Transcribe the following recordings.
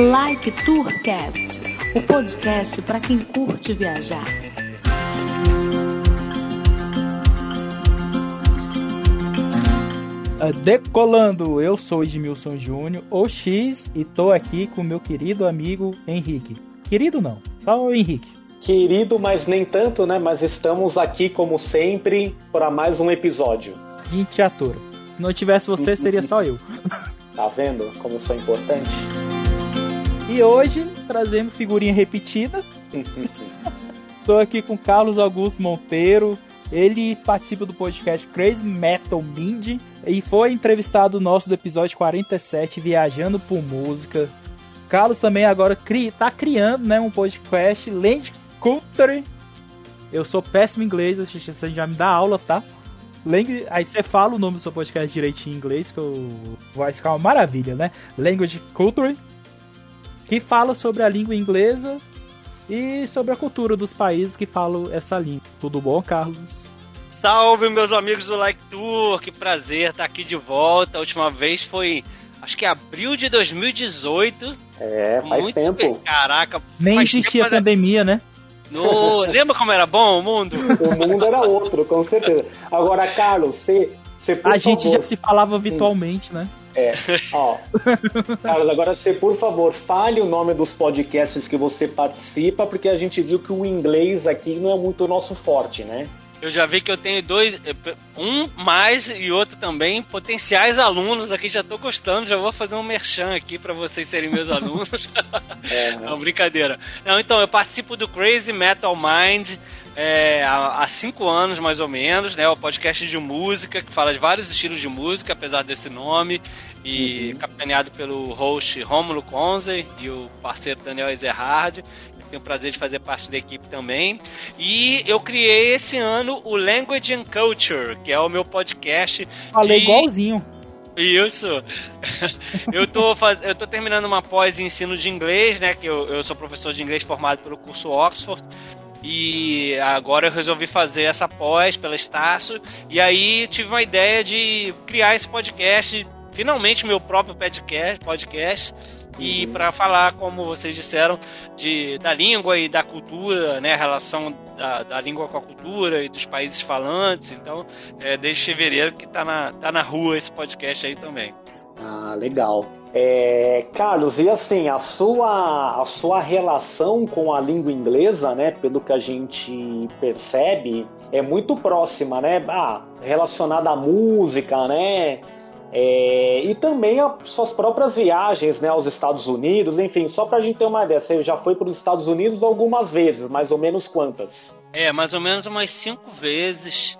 Like Tourcast, o podcast para quem curte viajar. Ah, Decolando, eu sou Edmilson Júnior, o X, e tô aqui com meu querido amigo Henrique. Querido não, só o Henrique. Querido, mas nem tanto, né? Mas estamos aqui, como sempre, para mais um episódio. Gente ator. Se não tivesse você, seria só eu. Tá vendo como sou importante? E hoje, trazendo figurinha repetida, tô aqui com Carlos Augusto Monteiro. Ele participa do podcast Crazy Metal Mind e foi entrevistado nosso do episódio 47, Viajando por Música. Carlos também agora cri, tá criando né, um podcast Land Culture. Eu sou péssimo em inglês, você já me dá aula, tá? Lang... Aí você fala o nome do seu podcast direitinho em inglês, que eu... vai ficar uma maravilha, né? Language Culture, que fala sobre a língua inglesa e sobre a cultura dos países que falam essa língua. Tudo bom, Carlos? Salve, meus amigos do Like Tour, que prazer estar aqui de volta. A última vez foi, acho que abril de 2018. É, faz Muito tempo. bem. Caraca, Nem faz existia tempo, mas- pandemia, né? No... Lembra como era bom o mundo? O mundo era outro, com certeza. Agora, Carlos, você, A gente favor, já se falava virtualmente, né? É, ó. Carlos, agora você, por favor, fale o nome dos podcasts que você participa, porque a gente viu que o inglês aqui não é muito o nosso forte, né? Eu já vi que eu tenho dois, um mais e outro também, potenciais alunos aqui, já tô gostando, já vou fazer um merchan aqui para vocês serem meus alunos. É, Não, brincadeira. Não, então, eu participo do Crazy Metal Mind é, há, há cinco anos, mais ou menos, né? O podcast de música, que fala de vários estilos de música, apesar desse nome, e capitaneado pelo host Rômulo Conze e o parceiro Daniel Ezerhard. Tenho o prazer de fazer parte da equipe também. E eu criei esse ano o Language and Culture, que é o meu podcast Falei de- igualzinho. isso. eu, tô faz... eu tô terminando uma pós em ensino de inglês, né? Que eu, eu sou professor de inglês formado pelo curso Oxford. E agora eu resolvi fazer essa pós pela Estácio. E aí tive uma ideia de criar esse podcast, finalmente meu próprio podcast, podcast e para falar, como vocês disseram, de, da língua e da cultura, né, a relação da, da língua com a cultura e dos países falantes. Então, é, desde fevereiro que tá na, tá na rua esse podcast aí também. Ah, legal. É, Carlos, e assim, a sua, a sua relação com a língua inglesa, né, pelo que a gente percebe, é muito próxima, né? Ah, relacionada à música, né? É, e também as suas próprias viagens né, aos Estados Unidos, enfim, só pra gente ter uma ideia, você já foi para os Estados Unidos algumas vezes, mais ou menos quantas? É, mais ou menos umas cinco vezes.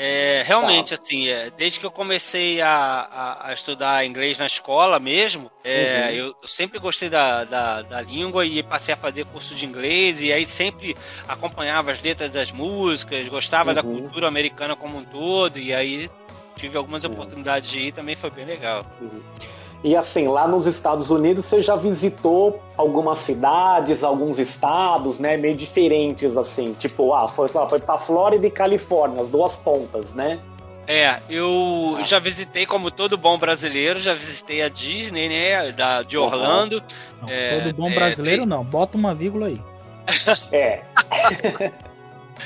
É, realmente, assim, é, desde que eu comecei a, a, a estudar inglês na escola mesmo, é, Uhum. eu, eu sempre gostei da, da, da língua e passei a fazer curso de inglês e aí sempre acompanhava as letras das músicas, gostava da Uhum. cultura americana como um todo e aí tive algumas Uhum. oportunidades de ir também foi bem legal. E assim, lá nos Estados Unidos você já visitou algumas cidades, alguns estados, né, meio diferentes assim, tipo, ah, foi, foi pra Flórida e Califórnia, as duas pontas, né? É, eu Ah. já visitei, como todo bom brasileiro, já visitei a Disney, né, da, de Orlando. Não, É, todo bom é, brasileiro tem- não, bota uma vírgula aí. É,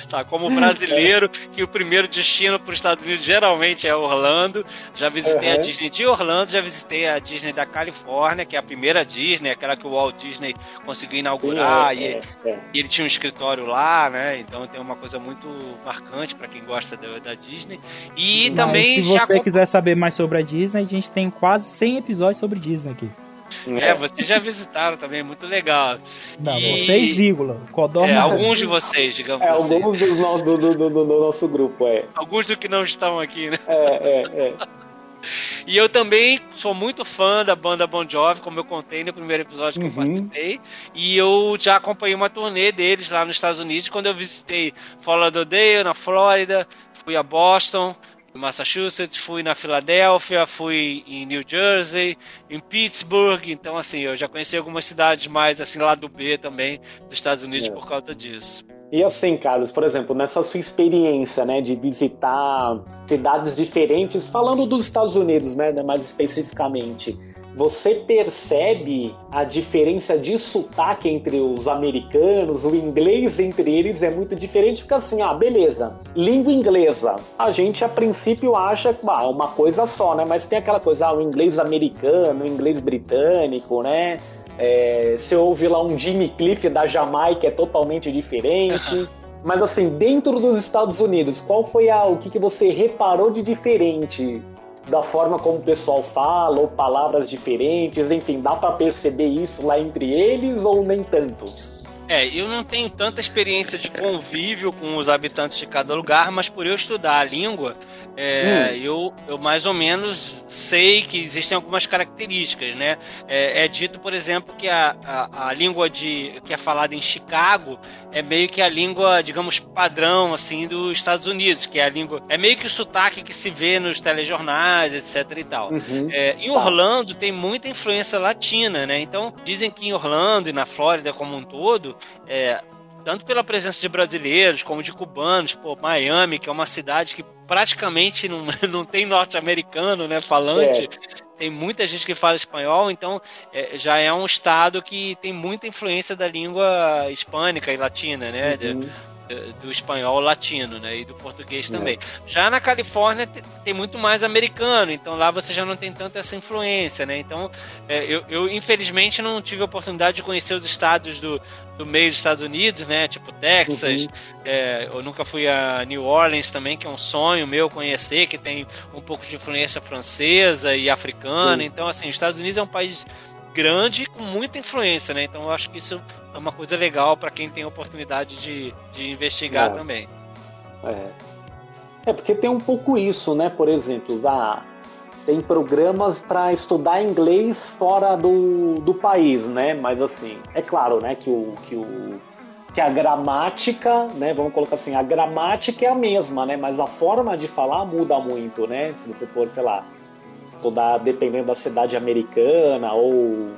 Tá, como brasileiro, que o primeiro destino para os Estados Unidos geralmente é Orlando. Já visitei a Uhum. Disney de Orlando, já visitei a Disney da Califórnia, que é a primeira Disney, aquela que o Walt Disney conseguiu inaugurar é, e, é, é. e ele tinha um escritório lá, né? Então tem uma coisa muito marcante para quem gosta da, da Disney. E Mas também se já você comp- quiser saber mais sobre a Disney, a gente tem quase 100 episódios sobre Disney aqui. É, vocês já visitaram também, muito legal. Não, E- vocês, vírgula. Codorna. É, não. alguns de vocês, digamos É, assim. alguns dos nossos, do, do, do, do nosso grupo, é. Alguns do que não estão aqui, né? É, é, é. E eu também sou muito fã da banda Bon Jovi, como eu contei no primeiro episódio que eu Uhum. participei. E eu já acompanhei uma turnê deles lá nos Estados Unidos, quando eu visitei Fort Lauderdale, na Flórida, fui a Boston, em Massachusetts, fui na Filadélfia, fui em New Jersey, em Pittsburgh. Então, assim, eu já conheci algumas cidades mais, assim, lá do B também, dos Estados Unidos É. por causa disso. E assim, Carlos, por exemplo, nessa sua experiência, né, de visitar cidades diferentes, falando dos Estados Unidos, né, mais especificamente, você percebe a diferença de sotaque entre os americanos, o inglês entre eles é muito diferente, fica assim, ah, beleza, língua inglesa. A gente a princípio acha que ah, uma coisa só, né? Mas tem aquela coisa, ah, o inglês americano, o inglês britânico, né? É, você ouve lá um Jimmy Cliff da Jamaica é totalmente diferente. Mas assim, dentro dos Estados Unidos, qual foi a, o que, que você reparou de diferente da forma como o pessoal fala, ou palavras diferentes, enfim, dá para perceber isso lá entre eles ou nem tanto? É, eu não tenho tanta experiência de convívio com os habitantes de cada lugar, mas por eu estudar a língua, é, hum. eu, eu mais ou menos sei que existem algumas características, né? É, é dito, por exemplo, que a, a, a, língua de, que é falada em Chicago é meio que a língua, digamos, padrão, assim, dos Estados Unidos, que é a língua... É meio que o sotaque que se vê nos telejornais, etc e tal. Uhum. É, em Orlando tem muita influência latina, né? Então, dizem que em Orlando e na Flórida como um todo, é, tanto pela presença de brasileiros como de cubanos, pô, Miami, que é uma cidade que praticamente não, não tem norte-americano, né, falante. É. Tem muita gente que fala espanhol, então é, já é um estado que tem muita influência da língua hispânica e latina, né? Uhum. De, do espanhol latino, né? E do português é. também. Já na Califórnia tem muito mais americano, então lá você já não tem tanta essa influência, né? Então é, eu, eu, infelizmente não tive a oportunidade de conhecer os estados do, do meio dos Estados Unidos, né? Tipo Texas. Uhum. É, eu nunca fui a New Orleans também, que é um sonho meu conhecer, que tem um pouco de influência francesa e africana. Uhum. Então, assim, os Estados Unidos é um país grande com muita influência, né? Então eu acho que isso é uma coisa legal para quem tem a oportunidade de, de investigar é. também. É. é, porque tem um pouco isso, né? Por exemplo, da, tem programas para estudar inglês fora do, do país, né? Mas assim, é claro, né, que o, que o que a gramática, né, vamos colocar assim, a gramática é a mesma, né, mas a forma de falar muda muito, né? Se você for, sei lá, estudar dependendo da cidade americana ou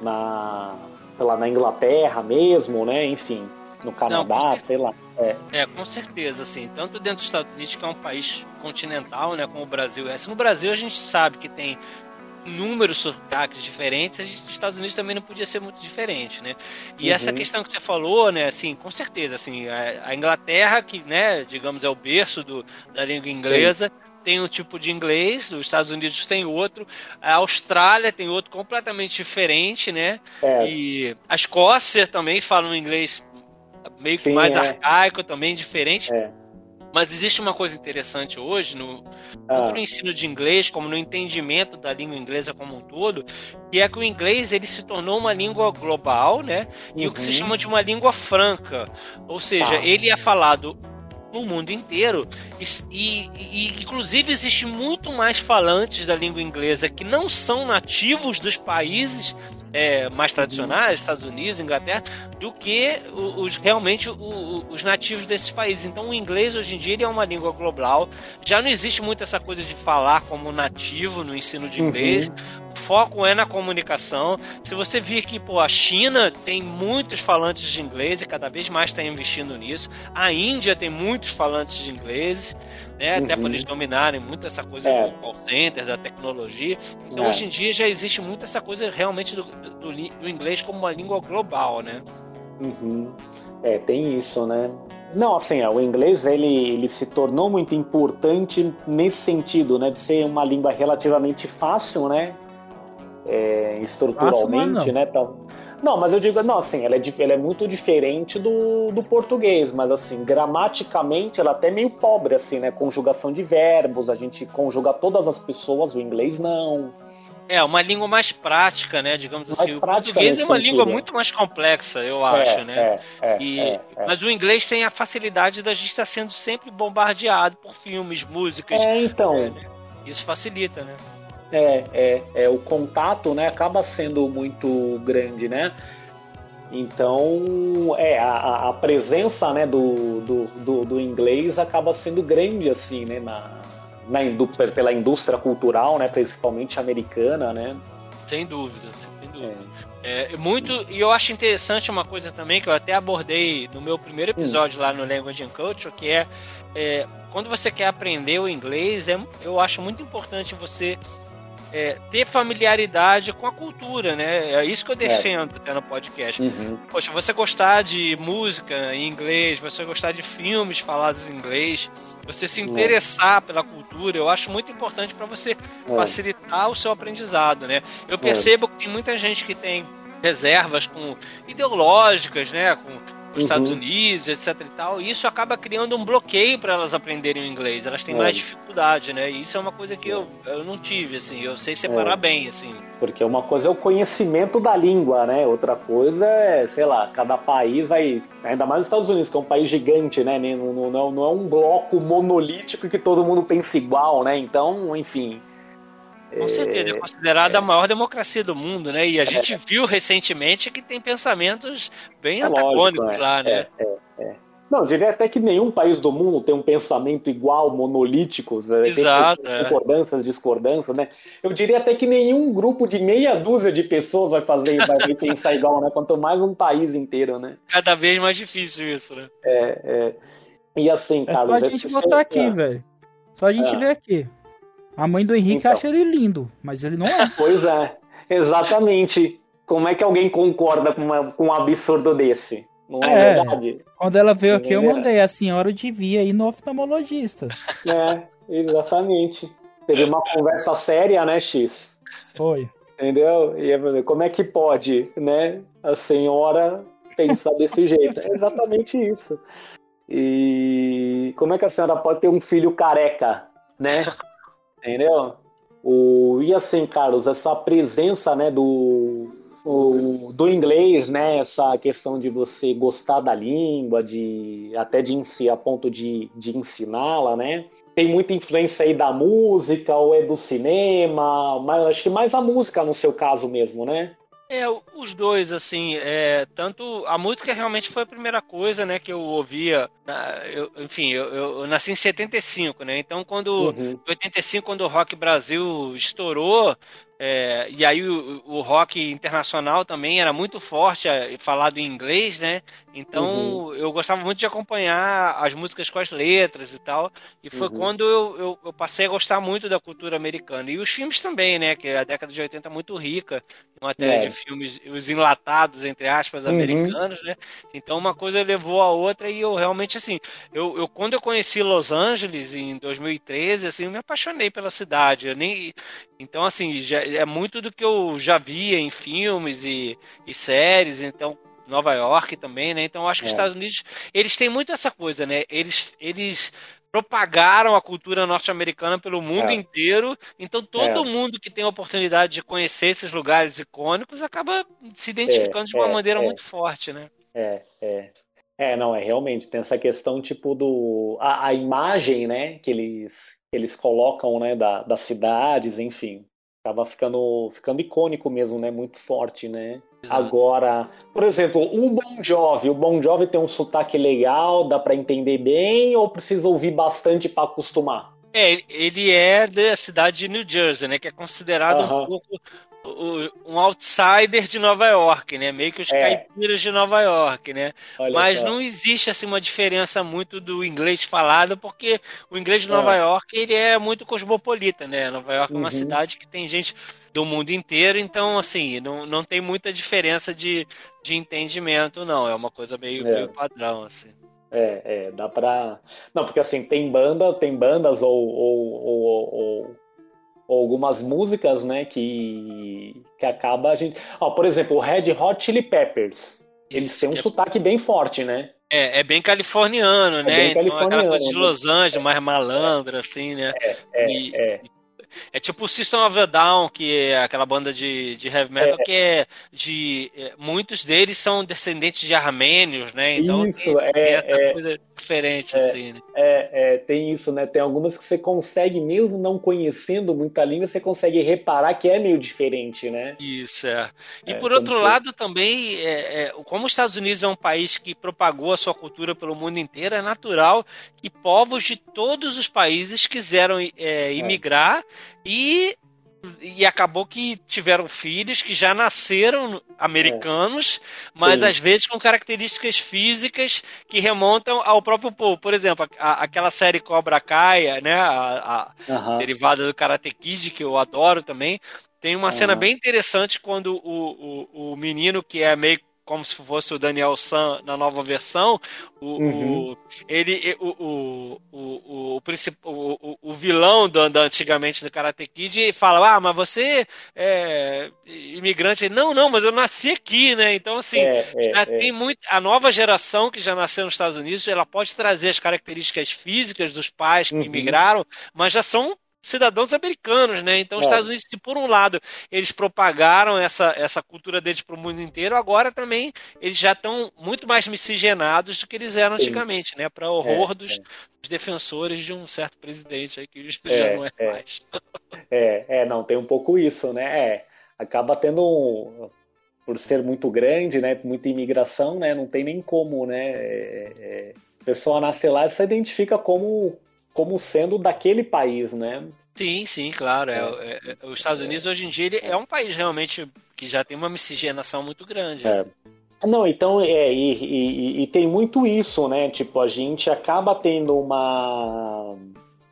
na, sei lá, na Inglaterra mesmo, né? Enfim, no Canadá, Não, sei lá. É. é, com certeza, assim, tanto dentro dos Estados Unidos, que é um país continental, né, como o Brasil é. no Brasil a gente sabe que tem inúmeros sotaques diferentes, os Estados Unidos também não podia ser muito diferente, né? E uhum. essa questão que você falou, né, assim, com certeza, assim, a, a Inglaterra, que, né, digamos, é o berço do, da língua inglesa, Sim tem um tipo de inglês, os Estados Unidos tem outro, a Austrália tem outro completamente diferente, né? É. E a Escócia também fala um inglês meio que Sim, mais é. arcaico, também diferente. É. Mas existe uma coisa interessante hoje, no, ah. tanto no ensino de inglês como no entendimento da língua inglesa como um todo, que é que o inglês ele se tornou uma língua global, né? E uhum. o que se uhum. chama de uma língua franca. Ou seja, ah. ele é falado no mundo inteiro. E, e, inclusive existe muito mais falantes da língua inglesa que não são nativos dos países é, mais tradicionais, Estados Unidos, Inglaterra, do que os realmente os nativos desses países. Então o inglês hoje em dia ele é uma língua global. Já não existe muito essa coisa de falar como nativo no ensino de inglês. Uhum foco é na comunicação. Se você vir que pô, a China tem muitos falantes de inglês e cada vez mais está investindo nisso. A Índia tem muitos falantes de inglês, né? Uhum. Até por eles dominarem muito essa coisa é. do call center, da tecnologia. Então é. hoje em dia já existe muito essa coisa realmente do, do, do inglês como uma língua global, né? Uhum. É, tem isso, né? Não, assim, é, o inglês ele, ele se tornou muito importante nesse sentido, né? De ser uma língua relativamente fácil, né? é, estruturalmente, não. né? Não, mas eu digo, não, assim, ela é, ela é muito diferente do, do português, mas assim, gramaticamente ela é até meio pobre, assim, né? Conjugação de verbos, a gente conjuga todas as pessoas, o inglês não. É, uma língua mais prática, né? Digamos mais assim. O português é uma sentido. língua muito mais complexa, eu é, acho, né? É, é, e, é, é, Mas o inglês tem a facilidade da gente estar sendo sempre bombardeado por filmes, músicas. É, então. Né? Isso facilita, né? É, é, é, o contato, né, acaba sendo muito grande, né? Então, é, a, a presença, né, do, do, do, do, inglês acaba sendo grande, assim, né, na, pela indústria cultural, né, principalmente americana, né? Sem dúvida, sem dúvida. É. é. muito, e eu acho interessante uma coisa também que eu até abordei no meu primeiro episódio hum. lá no Language and Culture, que é, é, quando você quer aprender o inglês, é, eu acho muito importante você é, ter familiaridade com a cultura, né? É isso que eu defendo é. até no podcast. Uhum. Poxa, você gostar de música em inglês, você gostar de filmes falados em inglês, você se interessar pela cultura, eu acho muito importante para você é. facilitar o seu aprendizado, né? Eu percebo que tem muita gente que tem reservas com ideológicas, né? Com os uhum. Estados Unidos, etc e tal, e isso acaba criando um bloqueio para elas aprenderem o inglês. Elas têm é. mais dificuldade, né? E isso é uma coisa que eu, eu não tive, assim, eu sei separar é. bem, assim. Porque uma coisa é o conhecimento da língua, né? Outra coisa é, sei lá, cada país vai. Ainda mais os Estados Unidos, que é um país gigante, né? Não, não, não é um bloco monolítico que todo mundo pensa igual, né? Então, enfim. Com certeza, é, é considerada é, a maior democracia do mundo, né? E a é, gente viu recentemente que tem pensamentos bem é antagônicos lógico, é, lá, né? Não, eu diria até que nenhum país do mundo tem um pensamento igual, monolítico, Exato, tem concordâncias, discordâncias, né? Eu diria até que nenhum grupo de meia dúzia de pessoas vai fazer, vai pensar igual, né? Quanto mais um país inteiro, né? Cada vez mais difícil isso, né? É, é. E assim, Carlos... É só a gente botar aqui, velho. Só a gente ver aqui. A mãe do Henrique então. acha ele lindo, mas ele não é. Pois é, exatamente. Como é que alguém concorda com, uma, com um absurdo desse? Não é, é verdade? Quando ela veio aqui, eu mandei a senhora devia ir no oftalmologista. É, exatamente. Teve uma conversa séria, né, X? Foi. Entendeu? E como é que pode, né, a senhora pensar desse jeito? É exatamente isso. E como é que a senhora pode ter um filho careca, né? Entendeu? O, e assim, Carlos, essa presença né, do, o, do inglês, né, essa questão de você gostar da língua, de até de a ponto de, de ensiná-la, né? Tem muita influência aí da música ou é do cinema, mas acho que mais a música no seu caso mesmo, né? É, os dois, assim, é, tanto a música realmente foi a primeira coisa, né, que eu ouvia, eu, enfim, eu, eu, nasci em 75, né, então quando, uhum. em 85, quando o Rock Brasil estourou, é, e aí o, o, rock internacional também era muito forte, é, falado em inglês, né? Então uhum. eu gostava muito de acompanhar as músicas com as letras e tal. E foi uhum. quando eu, eu, eu, passei a gostar muito da cultura americana. E os filmes também, né? Que a década de 80 é muito rica em matéria é. de filmes, os enlatados, entre aspas, uhum. americanos, né? Então uma coisa levou a outra e eu realmente, assim, eu, eu quando eu conheci Los Angeles em 2013, assim, eu me apaixonei pela cidade. Eu nem, então, assim, já, é muito do que eu já via em filmes e, e séries, então Nova York também, né? Então acho que os é. Estados Unidos eles têm muito essa coisa, né? Eles eles propagaram a cultura norte-americana pelo mundo é. inteiro. Então todo é. mundo que tem a oportunidade de conhecer esses lugares icônicos acaba se identificando de uma é, maneira é. muito forte, né? É, é. É, não, é realmente, tem essa questão tipo do. A, a imagem, né, que eles, eles colocam, né, da, das cidades, enfim acaba ficando, ficando icônico mesmo, né? Muito forte, né? Exato. Agora, por exemplo, o Bon Jovi. O Bon Jovi tem um sotaque legal, dá para entender bem ou precisa ouvir bastante para acostumar? É, ele é da cidade de New Jersey, né? Que é considerado uh -huh. um pouco um outsider de Nova York, né? Meio que os é. caipiras de Nova York, né? Olha Mas só. não existe assim uma diferença muito do inglês falado, porque o inglês de Nova é. York ele é muito cosmopolita, né? Nova York uhum. é uma uhum. cidade que tem gente do mundo inteiro, então assim não, não tem muita diferença de, de entendimento, não. É uma coisa meio, é. meio padrão, assim. É, é, dá pra. Não, porque assim, tem banda, tem bandas ou, ou, ou, ou algumas músicas, né, que, que acaba a gente... Ó, por exemplo, o Red Hot Chili Peppers, eles têm um é... sotaque bem forte, né? É, é bem californiano, é né? Bem então, californiano, aquela coisa de? Los Angeles, mais malandra, assim, né? É, é, e, é. É tipo o System of a Down, que é aquela banda de, de heavy metal é. que é de. É, muitos deles são descendentes de armênios, né? Então isso, tem, é, tem essa é, coisa diferente, é, assim, né? É, é, tem isso, né? Tem algumas que você consegue, mesmo não conhecendo muita língua, você consegue reparar que é meio diferente, né? Isso, é. E por outro lado, também, como os Estados Unidos é um país que propagou a sua cultura pelo mundo inteiro, é natural que povos de todos os países quiseram imigrar e e acabou que tiveram filhos que já nasceram americanos, é. mas Sim. às vezes com características físicas que remontam ao próprio povo. Por exemplo, a, aquela série Cobra Kai, né, a, a derivada do Karate Kid, que eu adoro também, tem uma cena bem interessante quando o, o, o menino que é meio como se fosse o Daniel San na nova versão, o, uhum. o ele, o, o, o, o, o, vilão do, do, antigamente do Karate Kid fala, ah, mas você é imigrante. Não, não, mas eu nasci aqui, né? Então, assim, é, é, é. tem muito. A nova geração que já nasceu nos Estados Unidos, ela pode trazer as características físicas dos pais que uhum. imigraram, mas já são cidadãos americanos, né? Então, os é. Estados Unidos, se por um lado eles propagaram essa, essa cultura deles para o mundo inteiro, agora também eles já estão muito mais miscigenados do que eles eram antigamente, né? Para horror é, dos, é. dos, defensores de um certo presidente aí que já é, não é, é, mais. É, é, não, tem um pouco isso, né? É, acaba tendo um, por ser muito grande, né? Muita imigração, né? Não tem nem como, né? A pessoa nasce lá e se identifica como como sendo daquele país, né? Sim, sim, claro. É, é, é, os Estados Unidos hoje em dia ele é um país realmente que já tem uma miscigenação muito grande. É. Não, então é e, e, e, tem muito isso, né? Tipo a gente acaba tendo uma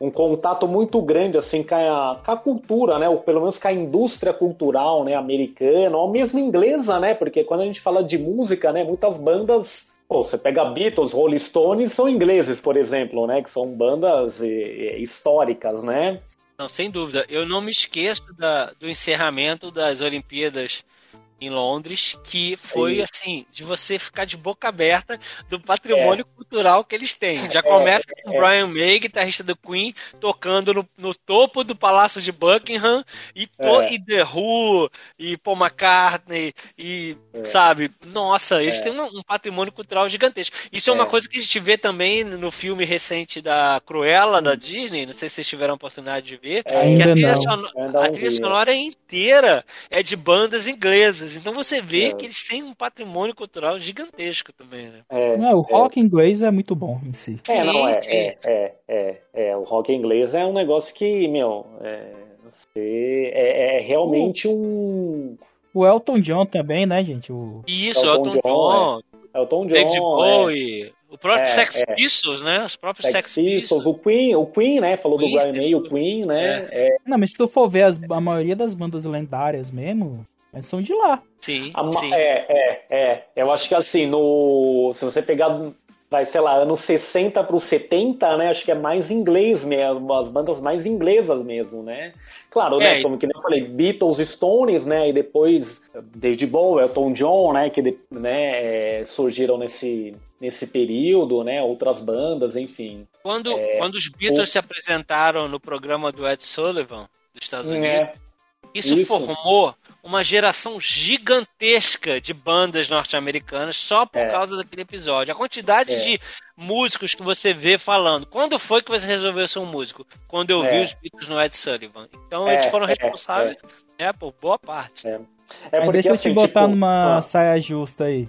um contato muito grande assim com a, com a cultura, né? Ou pelo menos com a indústria cultural, né? Americana, ou mesmo inglesa, né? Porque quando a gente fala de música, né? Muitas bandas Pô, você pega Beatles, Rolling Stones, são ingleses, por exemplo, né? Que são bandas históricas, né? Não, sem dúvida. Eu não me esqueço da, do encerramento das Olimpíadas em Londres, que foi assim, de você ficar de boca aberta do patrimônio é. cultural que eles têm. Já é, começa é, com. Brian May, guitarrista do Queen, tocando no, no, topo do Palácio de Buckingham, e, to, é. e The Who, e Paul McCartney, e é. sabe, nossa, eles têm um, um, patrimônio cultural gigantesco. Isso é, uma coisa que a gente vê também no filme recente da Cruella, da Disney, não sei se vocês tiveram a oportunidade de ver, que a trilha, sonora, a trilha sonora inteira é de bandas inglesas. Então você vê é. que eles têm um patrimônio cultural gigantesco também, né? É, não, o rock é. inglês é muito bom em si. É, não, é, é, é, é, é, O rock inglês é um negócio que, meu, é, é, é realmente um. O Elton John também, né, gente? O... Isso, Elton, Elton John. É. Elton John. David Bowie. O próprio é, Sex é. Pistols, né? Os próprios Sex, Sex Pistols. Pistols. O Queen, o Queen, né? Falou Queen, do Brian May, o Queen, né? É. É. Não, mas se tu for ver as, a maioria das bandas lendárias mesmo, mas são de lá. Sim, a, sim. É, é, é. Eu acho que assim, no. Se você pegar, vai, sei lá, anos 60 para os 70, né? Acho que é mais inglês mesmo, as bandas mais inglesas mesmo, né? Claro, né, é, né? Como que eu falei, Beatles, Stones, né? E depois David Bowie, Elton John, né? Que né, é, surgiram nesse, nesse período, né? Outras bandas, enfim. Quando, é, quando os Beatles o... se apresentaram no programa do Ed Sullivan dos Estados é. Isso, Isso, formou uma geração gigantesca de bandas norte-americanas só por é. causa daquele episódio. A quantidade é. de músicos que você vê falando. Quando foi que você resolveu ser um músico? Quando eu é. vi os Beatles no Ed Sullivan. Então eles é, foram é, responsáveis né, por boa parte. É. Porque, deixa eu te assim, botar tipo, numa ah, saia justa aí.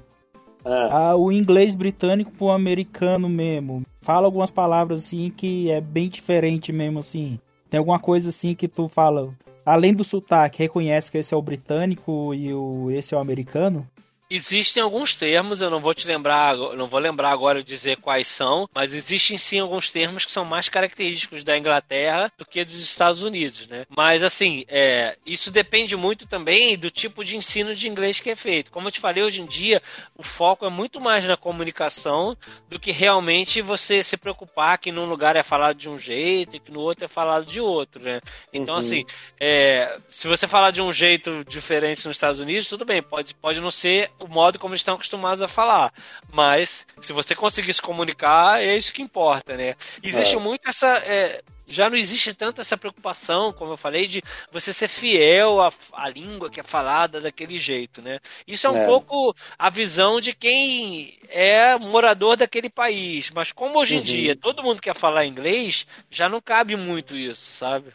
Ah. Ah, o inglês britânico pro americano mesmo. Fala algumas palavras assim que é bem diferente mesmo assim. Tem alguma coisa assim que tu fala, além do sotaque, reconhece que esse é o britânico e o, esse é o americano? Existem alguns termos, eu não vou te lembrar, não vou lembrar agora dizer quais são, mas existem sim alguns termos que são mais característicos da Inglaterra do que dos Estados Unidos, né? Mas assim, é, isso depende muito também do tipo de ensino de inglês que é feito. Como eu te falei, hoje em dia o foco é muito mais na comunicação do que realmente você se preocupar que num lugar é falado de um jeito e que no outro é falado de outro, né? Então uhum. assim, é, se você falar de um jeito diferente nos Estados Unidos, tudo bem, pode, pode não ser o modo como eles estão acostumados a falar. Mas, se você conseguir se comunicar, é isso que importa, né? Existe é. muito essa. É, já não existe tanto essa preocupação, como eu falei, de você ser fiel à, à língua que é falada daquele jeito, né? Isso é um é. pouco a visão de quem é morador daquele país. Mas como hoje em uhum. dia todo mundo quer falar inglês, já não cabe muito isso, sabe?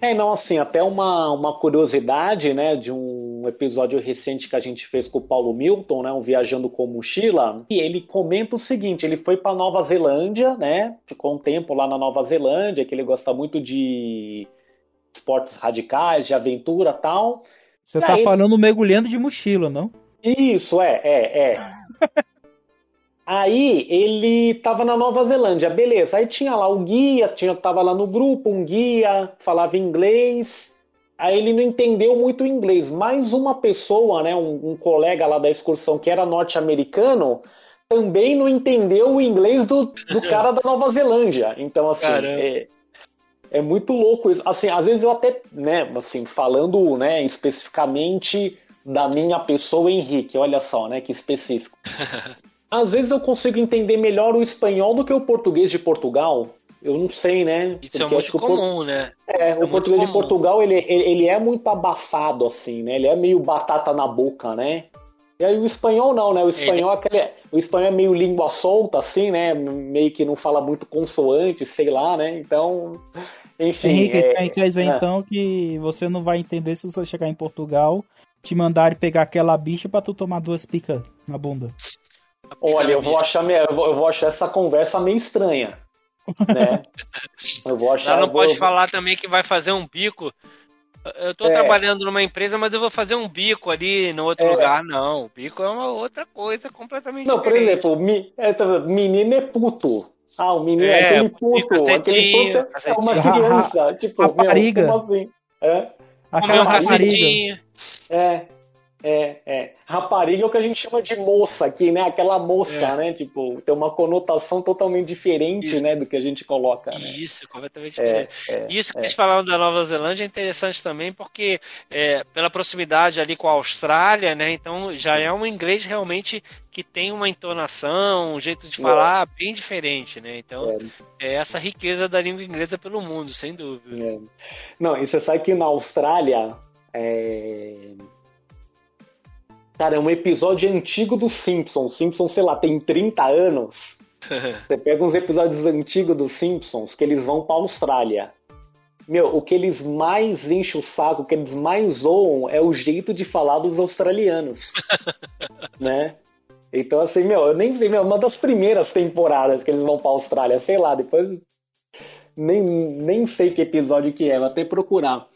É, é não, assim, até uma, uma curiosidade, né, de um episódio recente que a gente fez com o Paulo Milton, né, um Viajando com Mochila, e ele comenta o seguinte, ele foi para Nova Zelândia, né, ficou um tempo lá na Nova Zelândia, que ele gosta muito de esportes radicais, de aventura tal. Você tá falando mergulhando de mochila, não? Isso, é, é, é. Aí ele tava na Nova Zelândia, beleza. Aí tinha lá o guia, tinha, tava lá no grupo, um guia, falava inglês. Aí ele não entendeu muito inglês. Mais uma pessoa, né, um, um colega lá da excursão que era norte-americano, também não entendeu o inglês do, do cara da Nova Zelândia. Então, assim, é, é, muito louco isso. Assim, às vezes eu até, né, assim, falando, né, especificamente da minha pessoa, Henrique, olha só, né, que específico. Às vezes eu consigo entender melhor o espanhol do que o português de Portugal. Eu não sei, né? Isso é Porque é muito comum, por... né? É, é o português comum. de Portugal, ele, ele é muito abafado, assim, né? Ele é meio batata na boca, né? E aí o espanhol não, né? O espanhol, ele... aquele, o espanhol é meio língua solta, assim, né? Meio que não fala muito consoante, sei lá, né? Então, enfim. Henrique, é... quer dizer é. então que você não vai entender se você chegar em Portugal, te mandarem pegar aquela bicha pra tu tomar duas picas na bunda. Olha, eu vou achar eu vou achar essa conversa meio estranha, né? Eu vou achar. Ela não pode vou... falar também que vai fazer um bico. Eu tô é. trabalhando numa empresa, mas eu vou fazer um bico ali no outro é. lugar. Não, o bico é uma outra coisa completamente não, diferente. Não, por exemplo, mi, é, tá menino é puto. Ah, o menino é, é aquele puto. Aquele puto é uma criança. tipo, rapariga. Meu, como assim? É? Aquela rapariga. É. É, é. Rapariga é o que a gente chama de moça aqui, né? Aquela moça, é. né? Tipo, tem uma conotação totalmente diferente, Isso. né? Do que a gente coloca. Né? Isso, completamente é, diferente. É, Isso que é. vocês falaram da Nova Zelândia é interessante também, porque é, pela proximidade ali com a Austrália, né? Então já é um inglês realmente que tem uma entonação, um jeito de falar bem diferente, né? Então é. essa riqueza da língua inglesa pelo mundo, sem dúvida. Não, e você sabe que na Austrália. É Cara, é um episódio antigo dos Simpsons. Simpsons, sei lá, tem 30 anos. Você pega uns episódios antigos dos Simpsons que eles vão pra Austrália. Meu, o que eles mais enchem o saco, o que eles mais zoam é o jeito de falar dos australianos. né? Então, assim, meu, eu nem sei, meu, uma das primeiras temporadas que eles vão pra Austrália, sei lá, depois. Nem, nem sei que episódio que é, vou até procurar.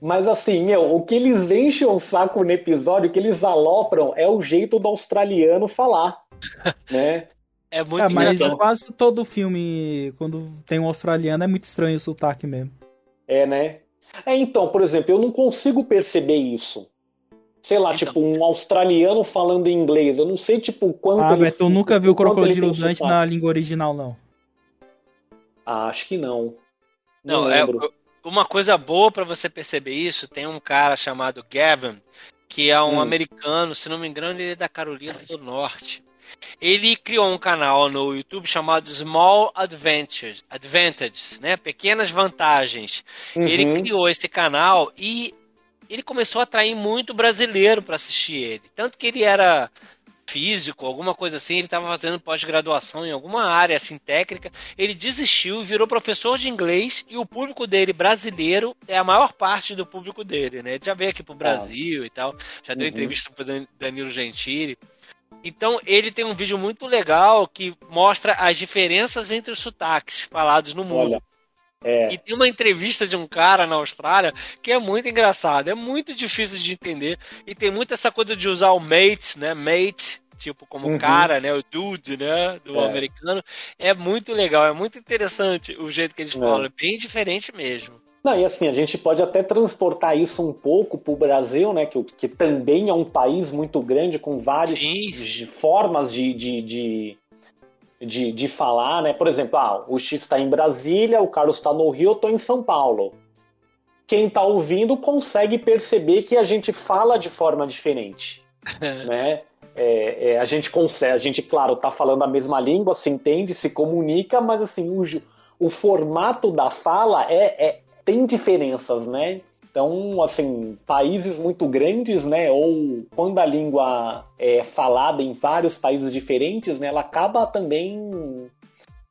Mas assim, meu, o que eles enchem o saco no episódio, o que eles alopram, é o jeito do australiano falar, né? É muito é, mas quase todo filme, quando tem um australiano, é muito estranho o sotaque mesmo. É, né? É, então, por exemplo, eu não consigo perceber isso. Sei lá, então. tipo, um australiano falando inglês. Eu não sei, tipo, quanto. Ah, mas tu nunca viu o Crocodilo Dante na língua original, não? Ah, acho que não. Não, não é, uma coisa boa para você perceber isso, tem um cara chamado Gavin, que é um hum. americano, se não me engano, ele é da Carolina do Norte. Ele criou um canal no YouTube chamado Small Adventures, Advantages, né? Pequenas vantagens. Uhum. Ele criou esse canal e ele começou a atrair muito brasileiro para assistir ele. Tanto que ele era físico, alguma coisa assim, ele estava fazendo pós-graduação em alguma área assim técnica, ele desistiu, virou professor de inglês e o público dele brasileiro é a maior parte do público dele, né? Ele já veio aqui pro Brasil ah. e tal, já deu uhum. entrevista pro Danilo Gentili. Então ele tem um vídeo muito legal que mostra as diferenças entre os sotaques falados no mundo. Olha. É. E tem uma entrevista de um cara na Austrália que é muito engraçado, é muito difícil de entender. E tem muito essa coisa de usar o mate, né? Mate, tipo, como uhum. cara, né? O dude, né? Do é. americano. É muito legal, é muito interessante o jeito que eles é. falam. É bem diferente mesmo. Não, e assim, a gente pode até transportar isso um pouco para o Brasil, né? Que, que também é um país muito grande, com várias formas de, de, de de, de falar, né? Por exemplo, ah, o X está em Brasília, o Carlos está no Rio, eu estou em São Paulo. Quem está ouvindo consegue perceber que a gente fala de forma diferente, né? É, é, a gente consegue, a gente, claro, está falando a mesma língua, se entende, se comunica, mas assim, o, o formato da fala é, é tem diferenças, né? Então, assim, países muito grandes, né, ou quando a língua é falada em vários países diferentes, né, ela acaba também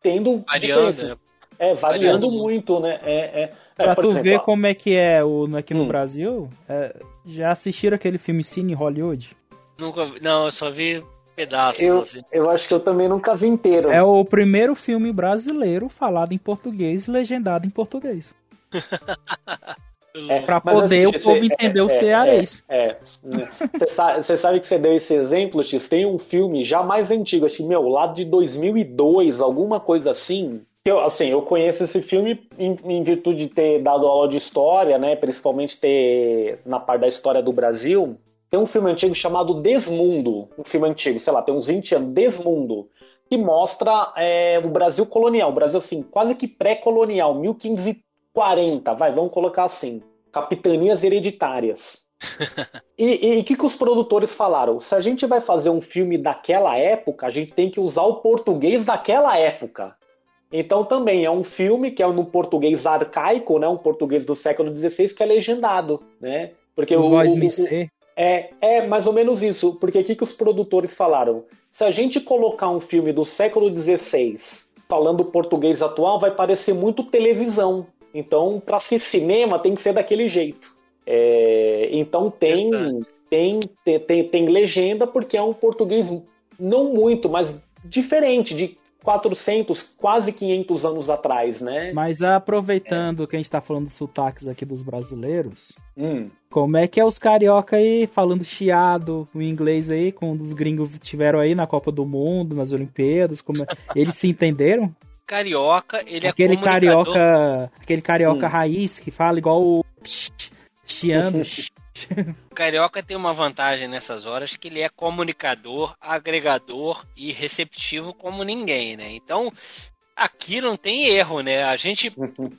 tendo variando, né? é, variando, variando muito, né? É, é, é pra tu exemplo, ver como é que é o, aqui no hum. Brasil, é, já assistiram aquele filme Cine Hollywood? Nunca, não, eu só vi pedaços. Eu, assim. eu acho que eu também nunca vi inteiro. É o primeiro filme brasileiro falado em português e legendado em português. É pra poder assim, o povo entender é, o cearense. É. Você é. sabe, sabe, que você deu esse exemplo, X? Tem um filme já mais antigo, assim, meu, lá de 2002, alguma coisa assim. Eu, assim, eu conheço esse filme em, em, virtude de ter dado aula de história, né? Principalmente ter na parte da história do Brasil. Tem um filme antigo chamado Desmundo. Um filme antigo, sei lá, tem uns 20 anos. Desmundo. Que mostra é, o Brasil colonial. O Brasil, assim, quase que pré-colonial. 1540, vai, vamos colocar assim. Capitanias hereditárias. e o que, que os produtores falaram? Se a gente vai fazer um filme daquela época, a gente tem que usar o português daquela época. Então também é um filme que é no português arcaico, né, um português do século XVI que é legendado, né? Porque o, o, o é, é mais ou menos isso. Porque o que, que os produtores falaram? Se a gente colocar um filme do século XVI falando português atual, vai parecer muito televisão. Então, para ser cinema, tem que ser daquele jeito. É, então tem, tem, tem, tem, tem legenda porque é um português não muito, mas diferente, de 400, quase 500 anos atrás, né? Mas aproveitando é. que a gente tá falando dos sotaques aqui dos brasileiros, hum. como é que é os carioca aí falando chiado o inglês aí, quando os gringos tiveram aí na Copa do Mundo, nas Olimpíadas, como é... eles se entenderam? Carioca, ele é aquele é carioca, aquele carioca hum. raiz que fala igual o chiando. O Carioca tem uma vantagem nessas horas que ele é comunicador, agregador e receptivo como ninguém, né? Então, aqui não tem erro, né? A gente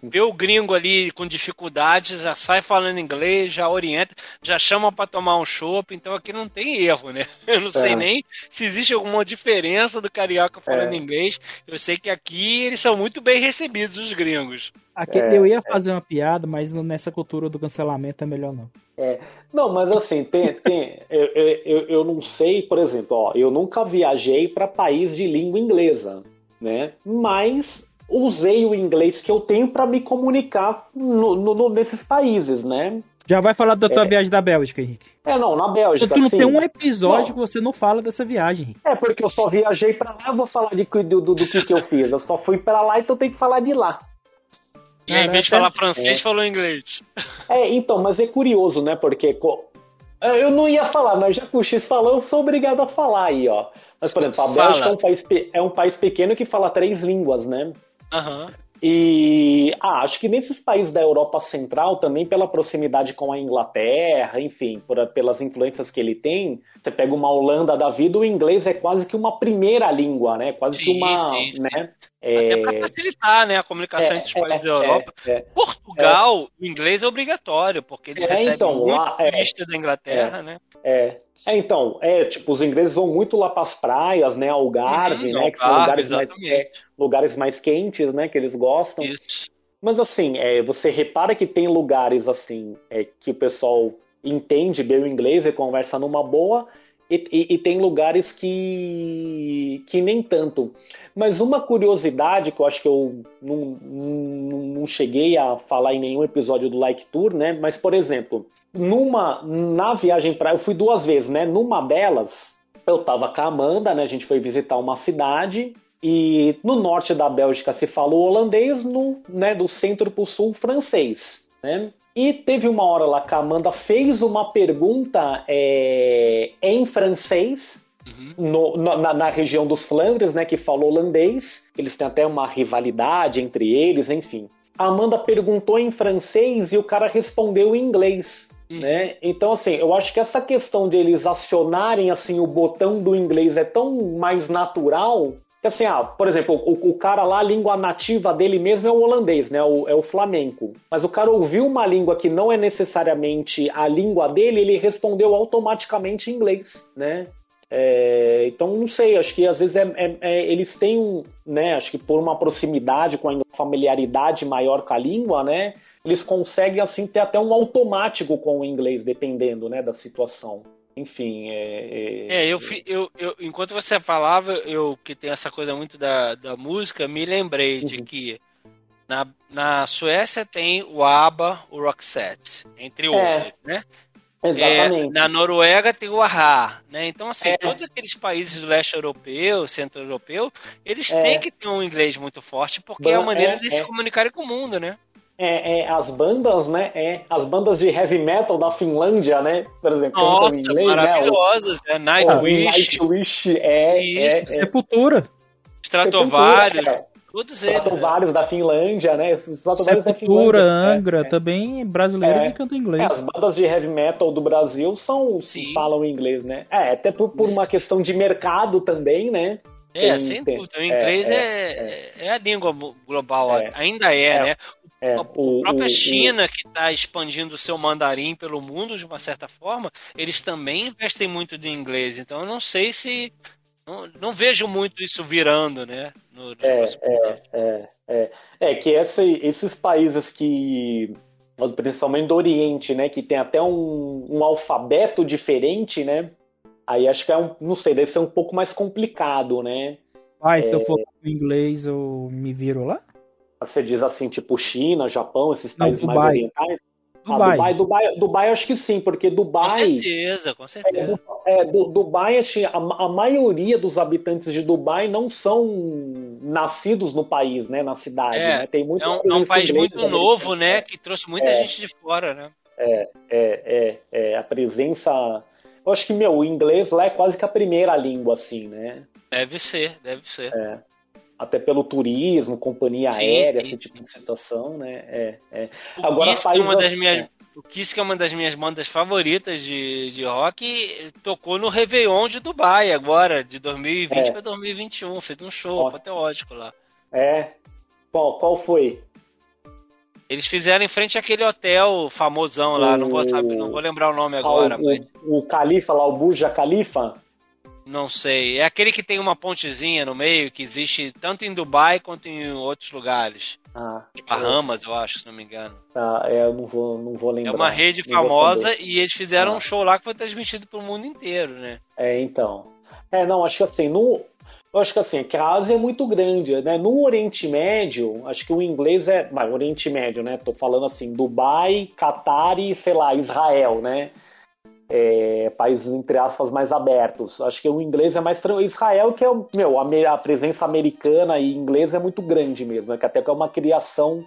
vê o gringo ali com dificuldades, já sai falando inglês, já orienta, já chama para tomar um chopp, então aqui não tem erro, né? Eu não é. sei nem se existe alguma diferença do carioca falando é. inglês. Eu sei que aqui eles são muito bem recebidos, os gringos. Aqui, é, eu ia é. fazer uma piada, mas nessa cultura do cancelamento é melhor não. É. Não, mas assim, tem, tem eu, eu, eu não sei, por exemplo, ó, eu nunca viajei para país de língua inglesa né? Mas usei o inglês que eu tenho para me comunicar no, no, nesses países, né? Já vai falar da tua é. viagem da Bélgica, Henrique. É, não, na Bélgica. Tu não sim. tem um episódio não. que você não fala dessa viagem, Henrique. É, porque eu só viajei para lá, eu vou falar de, do, do, do que, que eu fiz. Eu só fui para lá, então eu tenho que falar de lá. E aí, em vez de falar francês, é. falou inglês. É, então, mas é curioso, né? Porque eu não ia falar, mas já que o X falou, eu sou obrigado a falar aí, ó. Mas, por exemplo, a Bélgica é um, país, é um país pequeno que fala três línguas, né? Uhum. E ah, acho que nesses países da Europa Central, também pela proximidade com a Inglaterra, enfim, por, pelas influências que ele tem, você pega uma Holanda da vida, o inglês é quase que uma primeira língua, né? Quase sim, que uma. Sim, sim. Né? Até para é, facilitar né, a comunicação é, entre os países é, da Europa. É, é. Portugal, o inglês é obrigatório, porque eles recebem então, muito lá, turista da Inglaterra, né? É. É, então, é, tipo, os ingleses vão muito lá para as praias, né, Algarve, uhum, né, que são lugares mais, é, lugares mais quentes, né, que eles gostam. Isso. Mas assim, é, você repara que tem lugares assim é, que o pessoal entende bem o inglês e conversa numa boa, e, e, e, tem lugares que, que nem tanto. Mas uma curiosidade que eu acho que eu não, não, não cheguei a falar em nenhum episódio do Like Tour, né? Mas, por exemplo, numa na viagem para eu fui duas vezes, né? Numa delas, eu tava com a Amanda, né? A gente foi visitar uma cidade e no norte da Bélgica se fala holandês, no, né, do centro para o sul francês, né? E teve uma hora lá que a Amanda fez uma pergunta é, em francês, uhum. no, na, na, região dos Flandres, né, que fala holandês. Eles têm até uma rivalidade entre eles, enfim. A Amanda perguntou em francês e o cara respondeu em inglês. Uhum. Né? Então, assim, eu acho que essa questão de eles acionarem assim o botão do inglês é tão mais natural que, assim, ah, por exemplo, o, o, cara lá, a língua nativa dele mesmo é o holandês, né? O, é o flamenco. Mas o cara ouviu uma língua que não é necessariamente a língua dele, ele respondeu automaticamente em inglês, né? É, então, não sei, acho que às vezes é, é, é, eles têm um, né, acho que por uma proximidade com a familiaridade maior com a língua, né, eles conseguem assim ter até um automático com o inglês, dependendo, né, da situação. Enfim, é. É, é eu, eu, eu, enquanto você falava, eu que tem essa coisa muito da, da música, me lembrei uhum. de que na, na Suécia tem o ABBA, o Roxette, entre é. outros, né? Exatamente. É, na Noruega tem o AHA, né? Então, assim, é. todos aqueles países do leste europeu, centro europeu, eles é. têm que ter um inglês muito forte, porque é a maneira é, de se é. comunicarem com o mundo, né? é, é, as bandas, né? É, as bandas de heavy metal da Finlândia, né? Por exemplo, Nossa, inglês, maravilhosas. Né? Nightwish. Nightwish é, é, é, Sepultura. Stratovarius. É. Todos eles. Stratovarius é. da Finlândia, né? Finlândia. Angra, é, também brasileiros é, que cantam inglês. as bandas de heavy metal do Brasil são Sim. falam inglês, né? É, até por, por uma questão de mercado também, né? É, tem, sem tem, dúvida. O inglês é, é, é, a língua global, ainda é, né? É, a o, própria o, China, o... que está expandindo o seu mandarim pelo mundo de uma certa forma, eles também investem muito de inglês. Então eu não sei se. Não, não vejo muito isso virando, né? No, é, é, é, é, é, que essa, esses países que. Principalmente do Oriente, né? Que tem até um, um alfabeto diferente, né? Aí acho que é um. Não sei, deve ser um pouco mais complicado, né? Ah, se eu for inglês, eu me viro lá? Você diz assim, tipo China, Japão, esses países mais orientais? Dubai. Ah, Dubai, Dubai, Dubai, acho que sim, porque Dubai. Com certeza, com certeza. É, do, Dubai, assim, a, a, maioria dos habitantes de Dubai não são nascidos no país, né, na cidade. É, né? Tem muito é um, é um país muito novo, né, que trouxe muita é, gente de fora, né? É, é, é, é, a presença. Eu acho que, meu, o inglês lá é quase que a primeira língua, assim, né? Deve ser, deve ser. É até pelo turismo, companhia sim, aérea, sim, esse tipo sim. de situação, né? É, é. O Agora, Kiss, é uma das minhas, é. o Kiss, que é uma das minhas bandas favoritas de, de rock, tocou no Réveillon de Dubai agora, de 2020 é. para 2021, fez um show apoteótico lá. É? Qual, qual foi? Eles fizeram em frente àquele hotel famosão lá, o... não vou saber, não vou lembrar o nome agora. O, mas... o Califa lá, o Burj Khalifa? Não sei. É aquele que tem uma pontezinha no meio que existe tanto em Dubai quanto em outros lugares. Ah, de Bahamas, eu... eu acho, se não me engano. Ah, é, eu não vou, não vou lembrar. É uma rede famosa e eles fizeram ah. um show lá que foi transmitido pro mundo inteiro, né? É, então. É, não, acho que assim, no, eu acho que assim, que a Ásia é muito grande, né? No Oriente Médio, acho que o inglês é. Mas, Oriente Médio, né? Tô falando assim, Dubai, Catar e, sei lá, Israel, né? É, países, entre aspas, mais abertos. Acho que o inglês é mais tranquilo. Israel, que é, meu, a, a, presença americana e inglês é muito grande mesmo, né? que até que é uma criação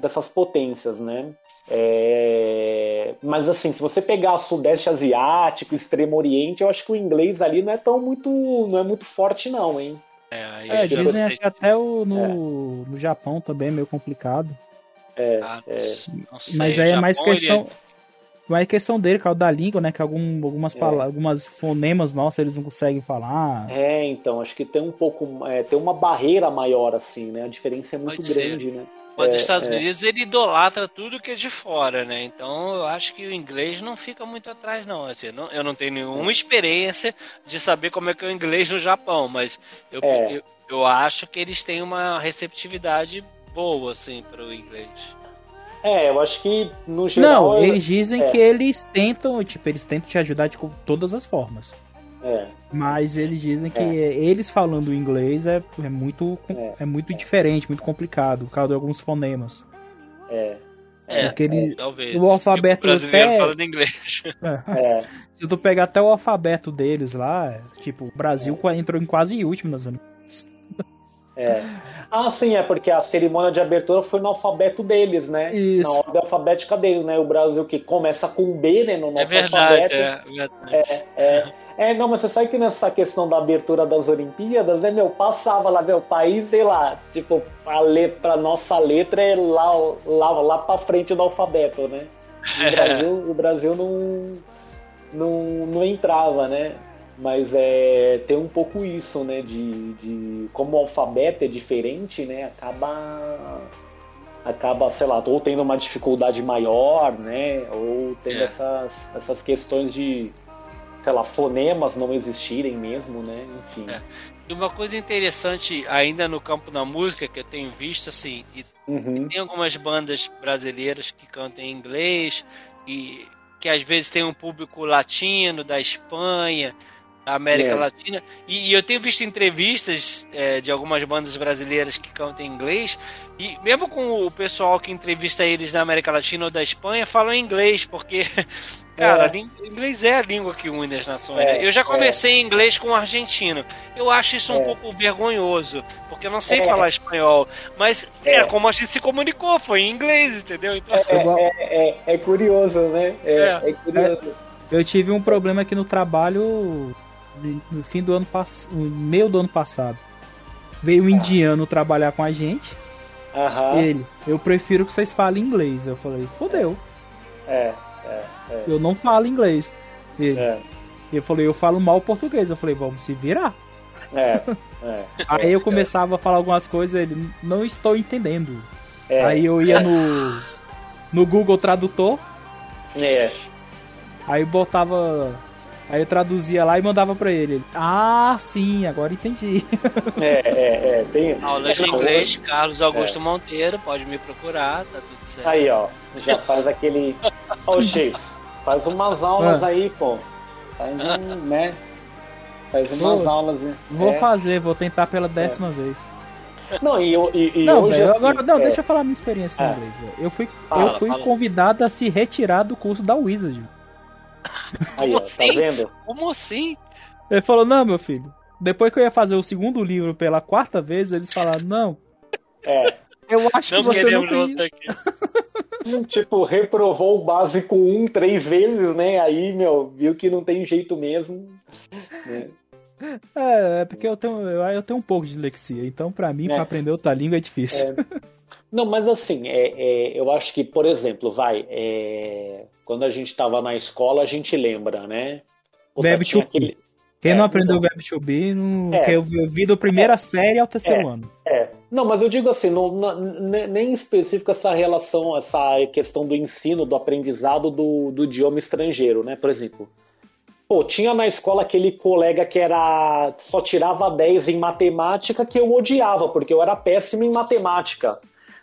dessas potências, né? É... Mas assim, se você pegar Sudeste Asiático, Extremo Oriente, eu acho que o inglês ali não é tão muito, não é muito forte não, hein? É, é dizem que até o, no, é. no Japão também é meio complicado. É, ah, é. Sei, Mas aí é mais questão. Ele mas a questão dele, causa da língua, né? Que algum, algumas, é. palavras, algumas fonemas nossos eles não conseguem falar. É, então, acho que tem um pouco. É, tem uma barreira maior, assim, né? A diferença é muito Pode grande, ser. né? Mas é, Estados é. Unidos ele idolatra tudo que é de fora, né? Então eu acho que o inglês não fica muito atrás, não. Assim, não eu não tenho nenhuma experiência de saber como é que é o inglês no Japão, mas eu, é. eu, eu acho que eles têm uma receptividade boa, assim, para o inglês. É, eu acho que no geral. Não, eles dizem é. que eles tentam, tipo, eles tentam te ajudar de todas as formas. É. Mas eles dizem que é. eles falando inglês é, é muito, é. é muito diferente, muito complicado, por causa de alguns fonemas. É. É, Porque ele, talvez. o alfabeto tipo, brasileiro até, falando inglês. É. Se tu pegar até o alfabeto deles lá, tipo, o Brasil entrou em quase último nas Olimpíadas. É. Ah, sim, é porque a cerimônia de abertura foi no alfabeto deles, né? Isso. Na ordem alfabética deles, né? O Brasil que começa com B, né? No nosso é verdade, alfabeto. É, verdade. É, é, é, não, mas você sabe que nessa questão da abertura das Olimpíadas, né, meu, passava lá, meu, país, sei lá, tipo, a letra, nossa letra é lá, lá, lá pra frente do alfabeto, né? O Brasil, o Brasil não, não, não entrava, né? Mas é, tem um pouco isso, né? De, de como o alfabeto é diferente, né? Acaba acaba, sei lá, ou tendo uma dificuldade maior, né? Ou tendo é. essas, essas questões de, sei lá, fonemas não existirem mesmo, né? Enfim. É. E uma coisa interessante ainda no campo da música que eu tenho visto, assim, e, uhum. tem algumas bandas brasileiras que cantam em inglês e que às vezes tem um público latino da Espanha América É. Latina. E, e eu tenho visto entrevistas é, de algumas bandas brasileiras que cantam em inglês. E mesmo com o pessoal que entrevista eles da América Latina ou da Espanha, falam inglês, porque, cara, É. inglês é a língua que une as nações. É, né? Eu já é. conversei em inglês com um argentino. Eu acho isso um É. pouco vergonhoso, porque eu não sei É. falar espanhol. Mas é. É. como a gente se comunicou, foi em inglês, entendeu? Então, É, é, é, é curioso, né? É, É. é curioso. Eu tive um problema aqui no trabalho no fim do ano passado, no meio do ano passado. Veio um indiano trabalhar com a gente. Ele, eu prefiro que vocês falem inglês. Eu falei, fodeu, É, eu não falo inglês. Ele, é, eu falei, eu falo mal português. Eu falei, vamos se virar. é, é. Aí eu começava a falar algumas coisas, ele, não estou entendendo. É, Aí eu ia no, no Google Tradutor, é. aí botava. Aí eu traduzia lá e mandava pra ele. Ele, Ah, sim, agora entendi. É, é, é, tem... aulas de inglês, Carlos Augusto Monteiro, pode me procurar, tá tudo certo. Aí, ó, já faz aquele. Ô, Chico, faz umas aulas Ah. aí, pô. Faz um, né? Faz umas Vou- aulas. né? Vou É. fazer, vou tentar pela décima vez. Não, e, eu- e, e Não, hoje. velho, assim, agora não, é, deixa eu falar a minha experiência no Ah. inglês, velho. Eu fui, Fala, eu fui fala. convidado a se retirar do curso da Wizard. Aí, ó, tá Assim? vendo? Como assim? Ele falou, não, meu filho. Depois que eu ia fazer o segundo livro pela quarta vez, eles falaram, não, É. eu acho Não que você queremos não você aqui. Tipo, reprovou o básico um três vezes, né? Aí, meu, viu que não tem jeito mesmo. né? É, é porque eu tenho, eu, eu tenho um pouco de dislexia, então pra mim, É. pra aprender outra língua é difícil. Não, mas assim, é, é, eu acho que, por exemplo, vai, é, quando a gente estava na escola, a gente lembra, né? Puta, tinha to be. aquele- Quem É, não aprendeu o então. verbo to be, não, É. eu vi- da primeira série ao terceiro ano. É, não, mas eu digo assim, não, não- ne- nem em específico essa relação, essa questão do ensino, do aprendizado do, do idioma estrangeiro, né? Por exemplo, pô, tinha na escola aquele colega que era só tirava 10 em matemática que eu odiava, porque eu era péssimo em matemática,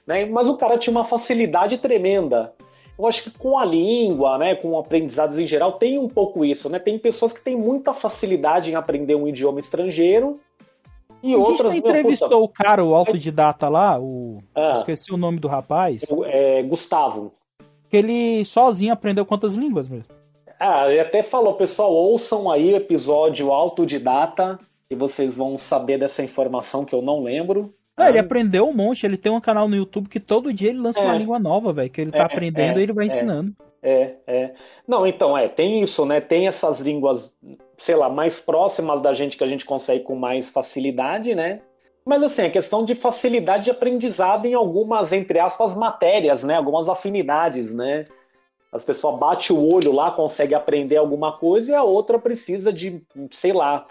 né? Mas o cara tinha uma facilidade tremenda. Eu acho que com a língua, né, com aprendizados em geral, tem um pouco isso, né? Tem pessoas que têm muita facilidade em aprender um idioma estrangeiro e a gente outras meu, puta, entrevistou o cara, o autodidata lá, o... Ah. esqueci o nome do rapaz, É, Gustavo. que ele sozinho aprendeu quantas línguas mesmo. Ah, ele até falou, pessoal, ouçam aí o episódio autodidata e vocês vão saber dessa informação que eu não lembro. Ah, ele aprendeu um monte, ele tem um canal no YouTube que todo dia ele lança É. uma língua nova, velho, que ele tá É, aprendendo é, e ele vai é. ensinando. É, é. Não, então, é, tem isso, né? Tem essas línguas, sei lá, mais próximas da gente que a gente consegue com mais facilidade, né? Mas assim, é questão de facilidade de aprendizado em algumas, entre aspas, matérias, né? Algumas afinidades, né? As pessoas batem o olho lá, consegue aprender alguma coisa e a outra precisa de, sei lá,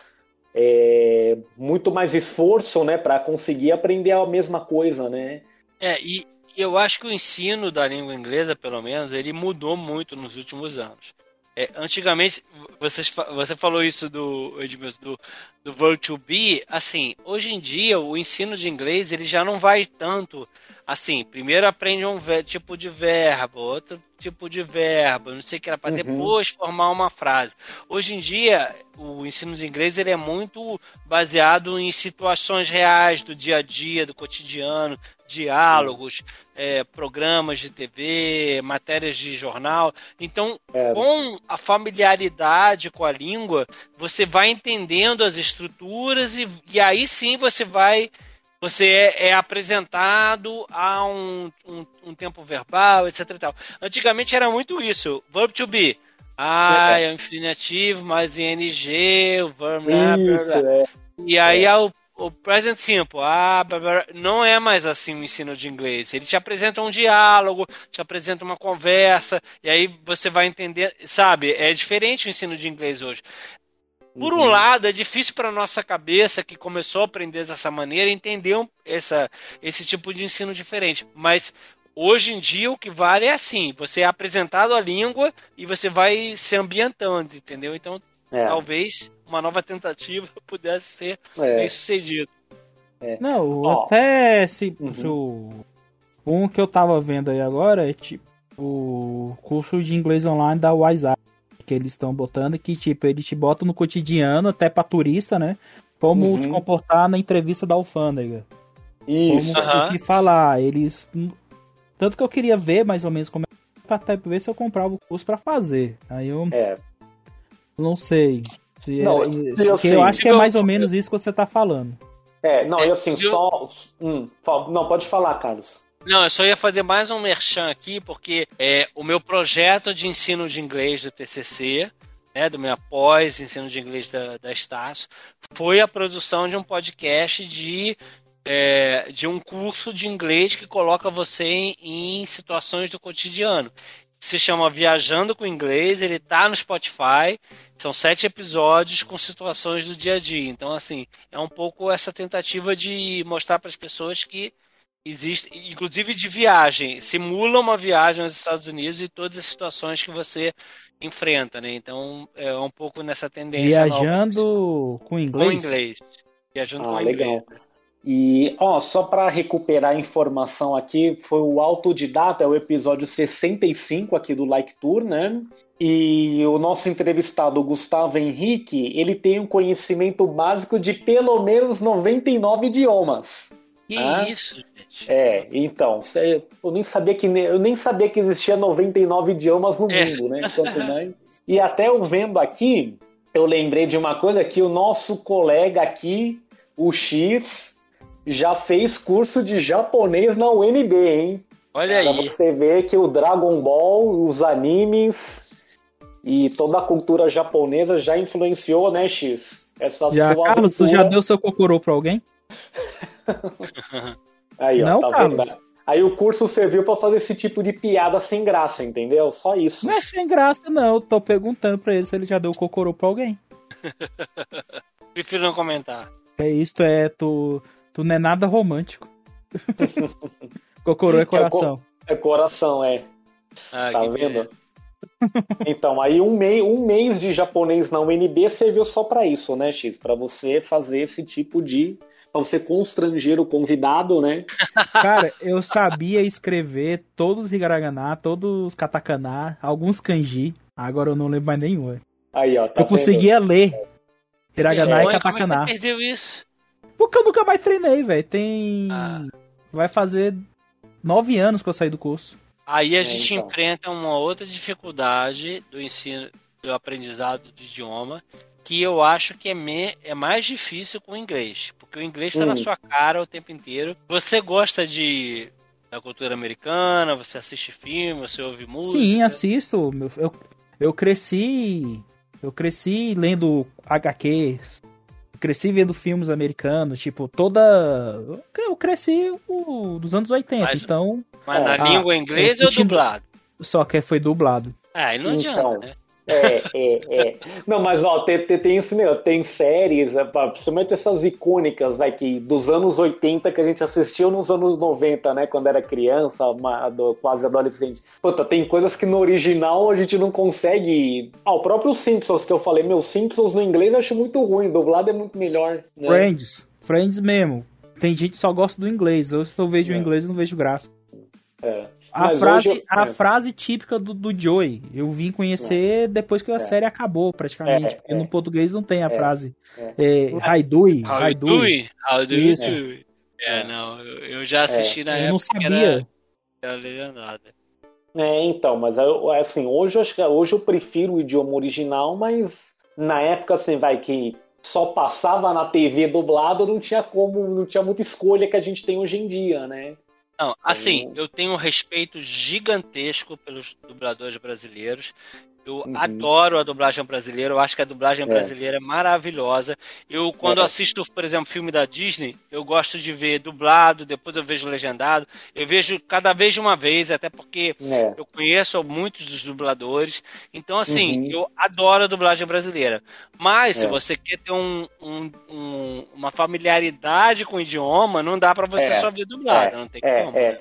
é, muito mais esforço, né, para conseguir aprender a mesma coisa, né? É, e eu acho que o ensino da língua inglesa, pelo menos, ele mudou muito nos últimos anos. É, antigamente, vocês, fa- você falou isso do, do, do to be, assim, hoje em dia o ensino de inglês ele já não vai tanto assim, primeiro aprende um tipo de verbo, outro tipo de verbo, não sei o que era, para Uhum. depois formar uma frase. Hoje em dia, o ensino de inglês ele é muito baseado em situações reais do dia a dia, do cotidiano, diálogos, é, programas de TV, matérias de jornal. Então, É. com a familiaridade com a língua, você vai entendendo as estruturas e, e aí sim você vai. Você é, é apresentado a um, um, um tempo verbal, etc. E tal. Antigamente era muito isso. Verb to be. Ah, é o infinitivo mais ING, o verb. blá, blá, blá. É. E aí é o, o present simple. Ah, blá, blá. não é mais assim o ensino de inglês. Ele te apresenta um diálogo, te apresenta uma conversa, e aí você vai entender, sabe? É diferente o ensino de inglês hoje. Por um Uhum. lado, é difícil para nossa cabeça que começou a aprender dessa maneira entender um- essa, esse tipo de ensino diferente. Mas hoje em dia o que vale é assim: você é apresentado a língua e você vai se ambientando, entendeu? Então É, talvez uma nova tentativa pudesse ser é. bem sucedido. Não, Ó. até se, Uhum. se o um que eu tava vendo aí agora é tipo o curso de inglês online da WhatsApp, que eles estão botando, que tipo, eles te botam no cotidiano, até pra turista, né? Como Uhum. se comportar na entrevista da alfândega. Isso. Como Aham. o que falar. Eles. Tanto que eu queria ver mais ou menos como é pra até ver se eu comprava o curso pra fazer. Aí eu É. não sei. Se é- Não, se- eu que sei. eu acho que é mais ou menos isso que você tá falando. É, não, e assim, Eu- só. Hum, não, pode falar, Carlos. Não, eu só ia fazer mais um merchan aqui, porque é, o meu projeto de ensino de inglês do TCC, né, do meu pós ensino de inglês da, da Estácio, foi a produção de um podcast de, é, de um curso de inglês que coloca você em, em situações do cotidiano. Se chama Viajando com Inglês, ele tá no Spotify, são sete episódios com situações do dia a dia. Então, assim, é um pouco essa tentativa de mostrar para as pessoas que existe, inclusive de viagem, simula uma viagem aos Estados Unidos e todas as situações que você enfrenta, né? Então é um pouco nessa tendência Viajando com com inglês. inglês. Viajando Ah, com legal. inglês. E, ó, só para recuperar a informação aqui, foi o Autodidata, é o episódio 65 aqui do Like Tour, né? E o nosso entrevistado, o Gustavo Henrique, ele tem um conhecimento básico de pelo menos 99 idiomas. Que Ah. isso, gente. É, então, eu nem sabia que eu nem sabia que existia 99 idiomas no É. mundo, né? Quanto mais. E até eu vendo aqui, eu lembrei de uma coisa que o nosso colega aqui, o X, já fez curso de japonês na UNB, hein? Olha Pra aí. você ver que o Dragon Ball, os animes e toda a cultura japonesa já influenciou, né, X? Essa Já, sua Carlos, tu já deu seu cocorô pra alguém? Aí, ó, Não, tá Carlos? vendo? Aí o curso serviu pra fazer esse tipo de piada sem graça, entendeu? Só isso. Não é sem graça, não. Eu tô perguntando pra ele se ele já deu cocorô pra alguém. Prefiro não comentar. É isto, é. Tu, tu não é nada romântico. cocorô é coração. É coração, é. Ah, Tá vendo? beleza. Então, aí um, mei, um mês de japonês na UNB serviu só pra isso, né, X? Pra você fazer esse tipo de. Pra você constranger o convidado, né? Cara, eu sabia escrever todos os hiragana, todos os katakana, alguns kanji. Agora eu não lembro mais nenhum. Aí, ó. Tá eu conseguia ler hiragana Ué, e como é que katakana. você perdeu isso? Porque eu nunca mais treinei, velho. Tem. Ah. Vai fazer nove anos que eu saí do curso. Aí a É, gente então. enfrenta uma outra dificuldade do ensino, do aprendizado do idioma, que eu acho que é, me- é mais difícil com o inglês, porque o inglês está Hum. na sua cara o tempo inteiro. Você gosta de da cultura americana, você assiste filme, você ouve música. Sim, assisto. meu- Eu, eu cresci. Eu cresci lendo HQs. Cresci vendo filmes americanos, tipo, toda. Eu cresci o- dos anos 80, Mas- então. Mas na Ah, língua inglesa eu ou dublado? Só que foi dublado. Ah, aí não Então. adianta, né? É, é, é. Não, mas ó, tem, tem, tem isso mesmo, tem séries, é, principalmente essas icônicas vai, que, dos anos 80 que a gente assistiu nos anos 90, né? Quando era criança, uma- ado- quase adolescente. Puta, tem coisas que no original a gente não consegue. Ah, o próprio Simpsons que eu falei, meu, Simpsons no inglês eu acho muito ruim, dublado é muito melhor. Né? Friends. Friends mesmo. Tem gente que só gosta do inglês. Eu, eu vejo o É. inglês, eu não vejo graça. É. A, Mas frase, eu- a é. frase típica do, do Joey, eu vim conhecer depois que a É. série acabou, praticamente. É, porque é. no português não tem a É. frase. É. É? How do you Isso. É, É. não, eu, eu já assisti na Eu não época que sabia. era, era legendada. É, então, mas eu- assim, hoje eu acho que hoje eu prefiro o idioma original, mas na época assim, vai que só passava na TV dublado, não tinha como, não tinha muita escolha que a gente tem hoje em dia, né? Não, assim, Então- eu tenho um respeito gigantesco pelos dubladores brasileiros. Eu Uhum. adoro a dublagem brasileira, eu acho que a dublagem É. brasileira é maravilhosa. Eu, quando É. assisto, por exemplo, filme da Disney, eu gosto de ver dublado, depois eu vejo legendado. Eu vejo cada vez de uma vez, até porque É. eu conheço muitos dos dubladores. Então, assim, Uhum. eu adoro a dublagem brasileira. Mas, se É. você quer ter um- um- um- uma familiaridade com o idioma, não dá pra você É. só ver dublado, não tem como. É, é.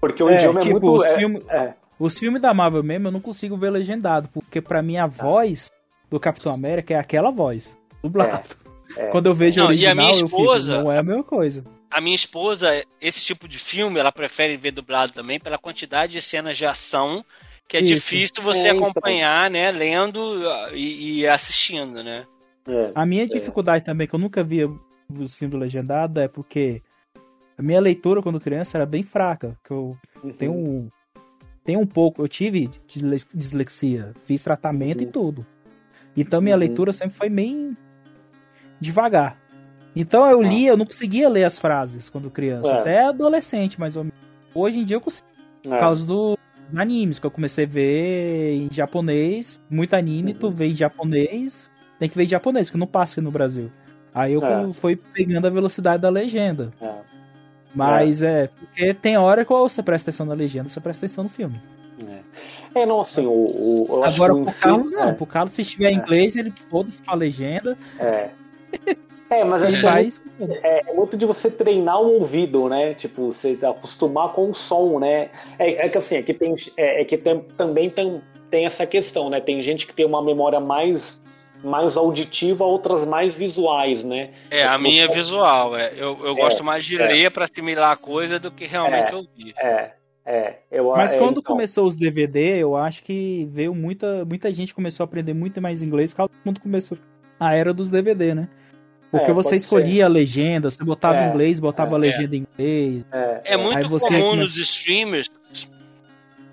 Porque o É, idioma é tipo, muito. os é- filmes- é. Os filmes da Marvel mesmo eu não consigo ver legendado, porque pra mim a voz do Capitão América é aquela voz, dublado. É. Quando eu vejo Não, o e a original, minha eu esposa- fico, não é a mesma coisa. A minha esposa, esse tipo de filme, ela prefere ver dublado também pela quantidade de cenas de ação que é Isso. difícil você É, então. acompanhar, né, lendo e, e assistindo, né? É. A minha dificuldade também, que eu nunca via os filmes do Legendado, é porque a minha leitura quando criança era bem fraca. Que eu Uhum. tenho tenho um pouco, eu tive disle- dislexia, fiz tratamento e Uhum. tudo. Então minha Uhum. leitura sempre foi meio devagar. Então eu Ah. lia, eu não conseguia ler as frases quando criança, É. até adolescente, mais ou menos. Hoje em dia eu consigo, por É. causa dos animes, que eu comecei a ver em japonês, muito anime, tu Uhum. vê em japonês, tem que ver em japonês, que não passa aqui no Brasil. Aí eu É. fui pegando a velocidade da legenda. É. Mas é. porque tem hora que ou você presta atenção na legenda, ou você presta atenção no filme. É. É, não, assim, o, o, eu acho Agora que o pro Carlos não, é. pro Carlos se estiver em É. inglês, ele foda-se pra legenda, É. É, mas acho ele que é é, é muito de você treinar o ouvido, né? Tipo, você acostumar com o som, né? É, é que assim, é que, tem, é, é que tem- também tem, tem essa questão, né? Tem gente que tem uma memória mais, mais auditiva, outras mais visuais, né? É, a Mas minha é visual. É. Eu, eu É, gosto mais de é. ler pra assimilar a coisa do que realmente É. ouvir. É, é. Eu, Mas é, quando então, começou os DVD, eu acho que veio muita, muita gente começou a aprender muito mais inglês, porque todo mundo começou a era dos DVD, né? Porque É, você escolhia a legenda, você botava É, inglês, botava é. a legenda em inglês. É, É muito comum nos streamers.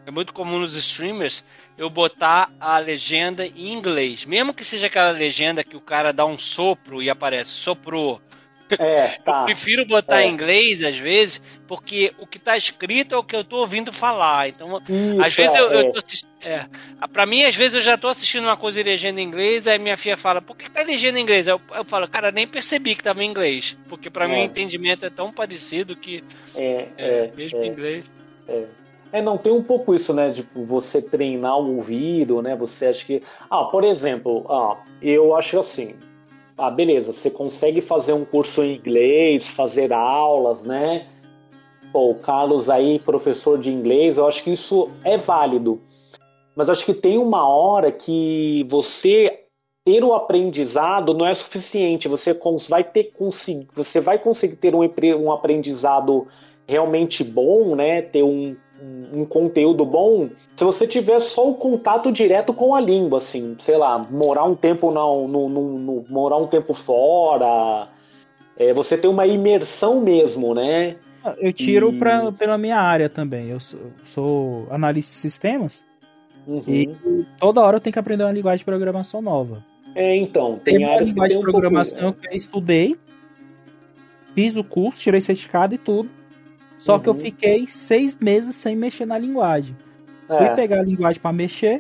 É muito comum nos streamers eu botar a legenda em inglês. Mesmo que seja aquela legenda que o cara dá um sopro e aparece soprou. é, tá. Prefiro botar É. em inglês às vezes, porque o que tá escrito é o que eu tô ouvindo falar. Então, Isso, às vezes é, eu, eu é. tô assistindo. É, pra mim, às vezes eu já tô assistindo uma coisa em legenda em inglês, aí minha filha fala, por que tá legenda em inglês? Eu, eu falo, cara, nem percebi que tava em inglês. Porque pra mim É. o entendimento é tão parecido que É, é, mesmo em inglês. É, não, tem um pouco isso, né? Tipo, você treinar o ouvido, né? Você acha que. Ah, por exemplo, ah, eu acho assim. Ah, beleza, você consegue fazer um curso em inglês, fazer aulas, né? Pô, o Carlos aí, professor de inglês, eu acho que isso é válido. Mas acho que tem uma hora que você ter o aprendizado não é suficiente. Você vai ter você vai conseguir ter um, um aprendizado realmente bom, né? Ter um, um, conteúdo bom, se você tiver só o contato direto com a língua, assim, sei lá, morar um tempo no, no, no- no- morar um tempo fora, é, você ter uma imersão mesmo, né? Eu tiro E- pra, pela minha área também. Eu sou, sou analista de sistemas Uhum. e toda hora eu tenho que aprender uma linguagem de programação nova. É, então, Tem tem áreas linguagem tem de um pouco- programação que eu estudei, fiz o curso, tirei certificado e tudo. Só que eu Uhum. fiquei seis meses sem mexer na linguagem. Fui é, pegar a linguagem pra mexer,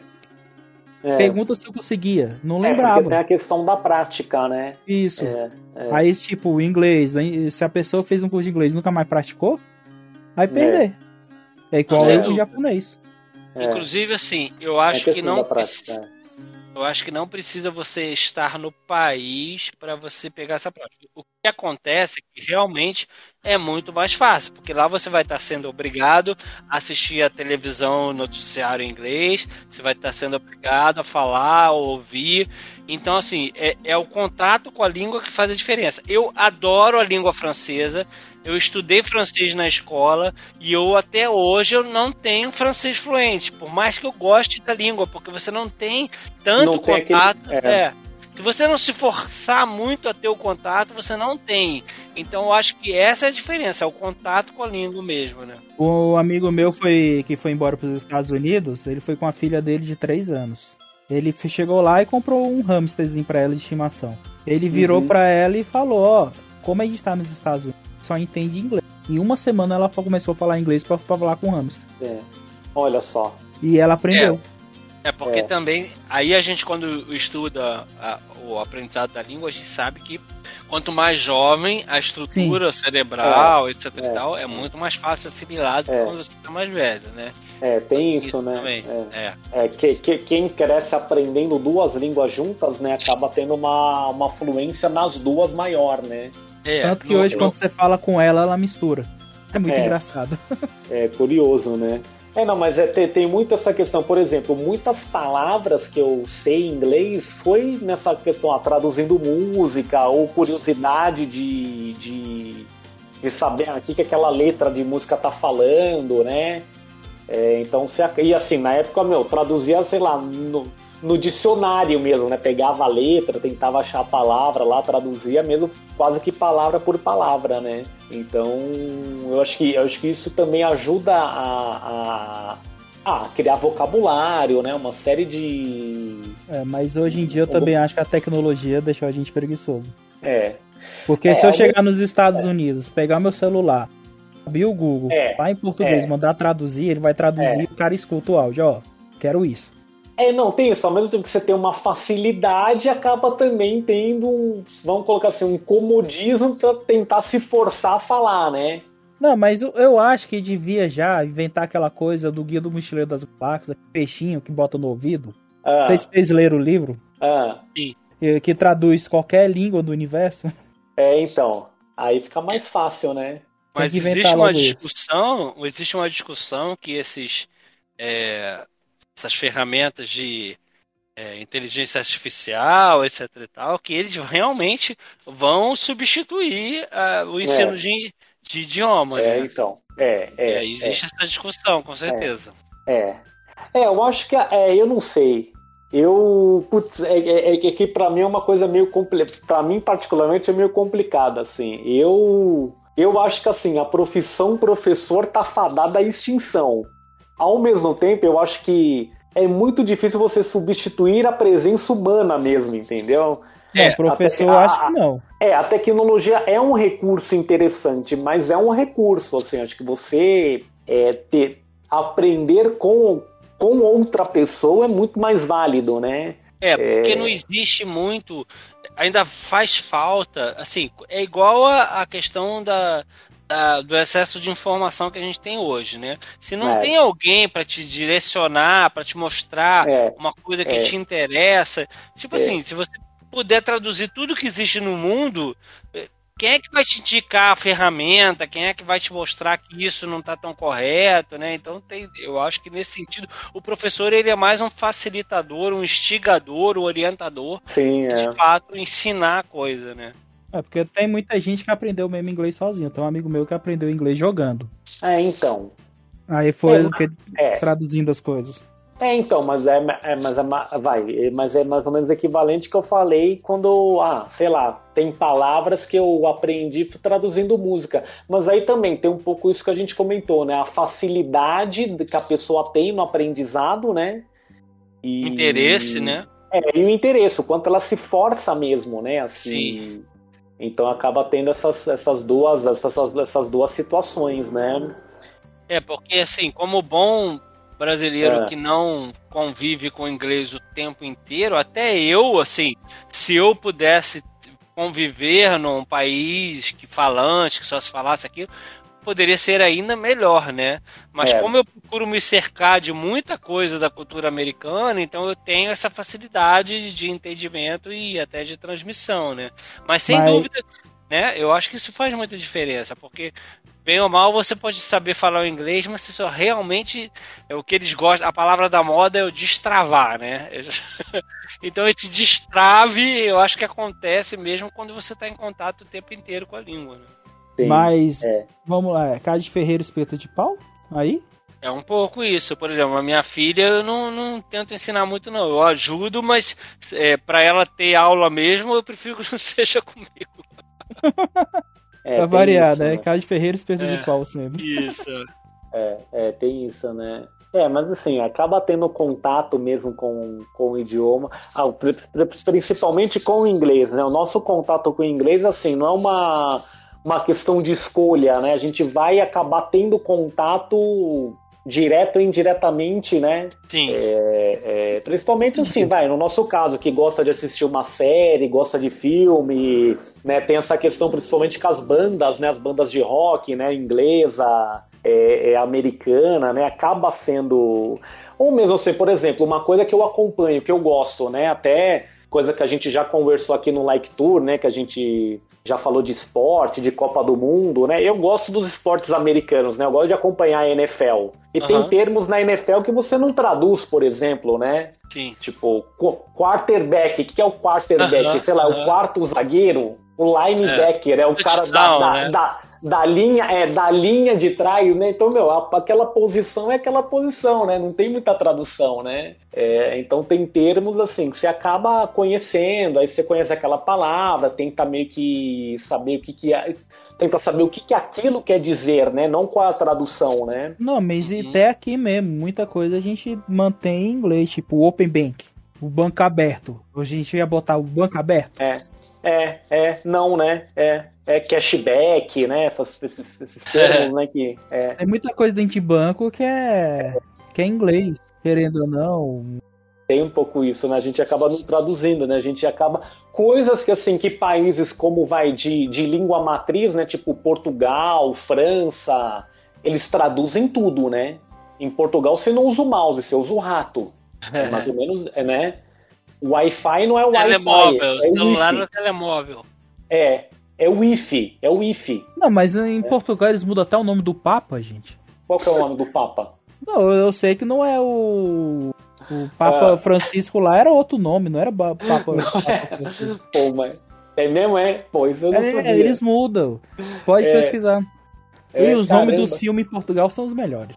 é. pergunta se eu conseguia. Não É, lembrava. porque tem a questão da prática, né? Isso. É, é. Aí, tipo, o inglês, se a pessoa fez um curso de inglês e nunca mais praticou, vai perder. É, igual dúvida. japonês. É. Inclusive, assim, eu É acho que não prática, precisa. Eu acho que não precisa você estar no país para você pegar essa prática. O que acontece é que realmente é muito mais fácil, porque lá você vai estar sendo obrigado a assistir a televisão, noticiário em inglês, você vai estar sendo obrigado a falar, ouvir. Então, assim, é, é o contato com a língua que faz a diferença. Eu adoro a língua francesa, eu estudei francês na escola e eu até hoje eu não tenho francês fluente, por mais que eu goste da língua, porque você não tem tanto Não tem aquele- contato. é. é. Se você não se forçar muito a ter o contato, você não tem. Então eu acho que essa é a diferença, é o contato com a língua mesmo, né? O amigo meu foi que foi embora para os Estados Unidos, ele foi com a filha dele de 3 anos. Ele chegou lá e comprou um hamsterzinho pra ela de estimação. Ele virou Uhum. pra ela e falou: Ó, como a gente tá nos Estados Unidos, só entende inglês. Em uma semana ela começou a falar inglês pra, pra falar com o hamster. É. Olha só. E ela aprendeu. É porque É. também, aí a gente quando estuda a- o aprendizado da língua, a gente sabe que quanto mais jovem a estrutura cerebral, etc e É. tal, é muito mais fácil assimilar do que É. quando você tá mais velho, né? É, tem isso, Isso né? também. É. É. É, que, que- quem cresce aprendendo duas línguas juntas, né, acaba tendo uma, uma fluência nas duas maior, né? É, Tanto que no- hoje, no- quando você fala com ela, ela mistura. É muito É. engraçado. É curioso, né? É, não, mas é, tem, tem muito essa questão. Por exemplo, muitas palavras que eu sei em inglês foi nessa questão, ah, traduzindo música ou curiosidade de, de, de saber aqui que aquela letra de música tá falando, né? É, então, se, e assim, na época, meu, traduzia, sei lá, no, no dicionário mesmo, né? Pegava a letra, tentava achar a palavra lá, traduzia mesmo quase que palavra por palavra, né? Então, eu acho que, eu acho que isso também ajuda a, a, a criar vocabulário, né? Uma série de. É, mas hoje em dia eu também acho que a tecnologia deixou a gente preguiçoso. É. Porque é, se eu chegar nos Estados é. Unidos, pegar meu celular, abrir o Google, é. lá em português, é. mandar traduzir, ele vai traduzir, é. o cara escuta o áudio, ó, quero isso. É, não, tem isso. Ao mesmo tempo que você tem uma facilidade, acaba também tendo um, vamos colocar assim, um comodismo para tentar se forçar a falar, né? Não, mas eu acho que devia já inventar aquela coisa do Guia do Mochileiro das Galáxias, peixinho que bota no ouvido. Ah. Vocês leram o livro. Ah. Que, que traduz qualquer língua do universo. É, então. Aí fica mais fácil, né? Mas existe uma discussão, isso. existe uma discussão que esses é, essas ferramentas de é, inteligência artificial, etc e tal, que eles realmente vão substituir uh, o ensino é. de, de idioma. É, né? então. É, é, é existe essa discussão, com certeza. É. É, eu acho que. É, eu não sei. Eu. Putz, é, é, é que pra mim é uma coisa meio complicada. Pra mim, particularmente, é meio complicada, assim. Eu. Eu acho que assim, a profissão professor tá fadada à extinção. Ao mesmo tempo, eu acho que é muito difícil você substituir a presença humana mesmo, entendeu? É, professor, eu acho que não. É, a tecnologia é um recurso interessante, mas é um recurso, assim, acho que você é, ter, aprender com, com outra pessoa é muito mais válido, né? É, porque é... não existe muito, ainda faz falta, assim, é igual a, a questão da, da, do excesso de informação que a gente tem hoje, né? Se não é. tem alguém para te direcionar, para te mostrar é. uma coisa que é. te interessa, tipo assim, é. se você puder traduzir tudo que existe no mundo, eh, quem é que vai te indicar a ferramenta? Quem é que vai te mostrar que isso não está tão correto, né? Então tem, eu acho que nesse sentido o professor ele é mais um facilitador, um instigador, um orientador, Sim, de é. fato ensinar a coisa, né? É, porque tem muita gente que aprendeu mesmo inglês sozinho. Tem um amigo meu que aprendeu inglês jogando. É, então. Aí foi é, é. traduzindo as coisas. É, então, mas é, é, mas é, vai, mas é mais ou menos equivalente que eu falei quando, ah, sei lá, tem palavras que eu aprendi traduzindo música. Mas aí também tem um pouco isso que a gente comentou, né? A facilidade que a pessoa tem no aprendizado, né? E, interesse, né? É, e o interesse, o quanto ela se força mesmo, né? Assim, Sim. Então acaba tendo essas, essas, duas, essas, essas duas situações, né? É, porque assim, como bom brasileiro é. que não convive com o inglês o tempo inteiro, até eu, assim, se eu pudesse conviver num país que falante, que só se falasse aquilo, poderia ser ainda melhor, né? Mas é. como eu procuro me cercar de muita coisa da cultura americana, então eu tenho essa facilidade de entendimento e até de transmissão, né? Mas sem Mas... dúvida, né? Eu acho que isso faz muita diferença, porque bem ou mal você pode saber falar o inglês, mas se só realmente é o que eles gostam, a palavra da moda é o destravar, né? então esse destrave, eu acho que acontece mesmo quando você está em contato o tempo inteiro com a língua, né? Sim, Mas, é. vamos lá, Cádio Ferreira espeta de pau? Aí? É um pouco isso. Por exemplo, a minha filha eu não, não tento ensinar muito, não. Eu ajudo, mas é, para ela ter aula mesmo, eu prefiro que não seja comigo. É, pra variar, isso, né? né? Cádio Ferreira espeta é, de pau sempre. Isso. é, é, tem isso, né? É, mas assim, acaba tendo contato mesmo com, com o idioma, ah, principalmente com o inglês, né? O nosso contato com o inglês, assim, não é uma uma questão de escolha, né? A gente vai acabar tendo contato direto ou indiretamente, né? Sim. É, é, principalmente assim, vai, no nosso caso, que gosta de assistir uma série, gosta de filme, né? Tem essa questão principalmente com as bandas, né? As bandas de rock, né? Inglesa, é, é americana, né? Acaba sendo... Ou mesmo assim, por exemplo, uma coisa que eu acompanho, que eu gosto, né? Até coisa que a gente já conversou aqui no Like Tour, né? Que a gente já falou de esporte, de Copa do Mundo, né? Eu gosto dos esportes americanos, né? Eu gosto de acompanhar a NFL. E uhum. tem termos na NFL que você não traduz, por exemplo, né? Sim. Tipo, quarterback. O que é o quarterback? Sei lá, uhum. o quarto zagueiro. O linebacker é, é o cara da, da, né? da, da linha, é, da linha de trás, né? Então, meu, aquela posição é aquela posição, né? Não tem muita tradução, né? É, então tem termos assim que você acaba conhecendo, aí você conhece aquela palavra, tenta meio que saber o que, que é. Tenta saber o que, que aquilo quer dizer, né? Não qual a tradução, né? Não, mas uhum. até aqui mesmo, muita coisa a gente mantém em inglês, tipo Open Bank, o banco aberto. Hoje a gente ia botar o banco aberto. É. É, é, não, né? É, é cashback, né? Essas, esses, esses termos, né? Que, é. Tem muita coisa dentro de banco que é, que é inglês, querendo ou não. Tem um pouco isso, né? A gente acaba não traduzindo, né? A gente acaba. Coisas que, assim, que países como vai de, de língua matriz, né? Tipo Portugal, França, eles traduzem tudo, né? Em Portugal você não usa o mouse, você usa o rato. É mais ou menos, é, né? Wi-Fi não é o Wi-Fi. Telemóvel, é celular no telemóvel. É, é o Wi-Fi, é o Wi-Fi. Não, mas em é. Portugal eles mudam até o nome do Papa, gente. Qual que é o nome do Papa? Não, eu sei que não é o. O Papa ah. Francisco lá era outro nome, não era Papa, não Papa é. Francisco. Pô, mas. É mesmo, é? Pô, isso eu não é, sabia. Eles mudam. Pode é. pesquisar. É, e os caramba. nomes dos filmes em Portugal são os melhores.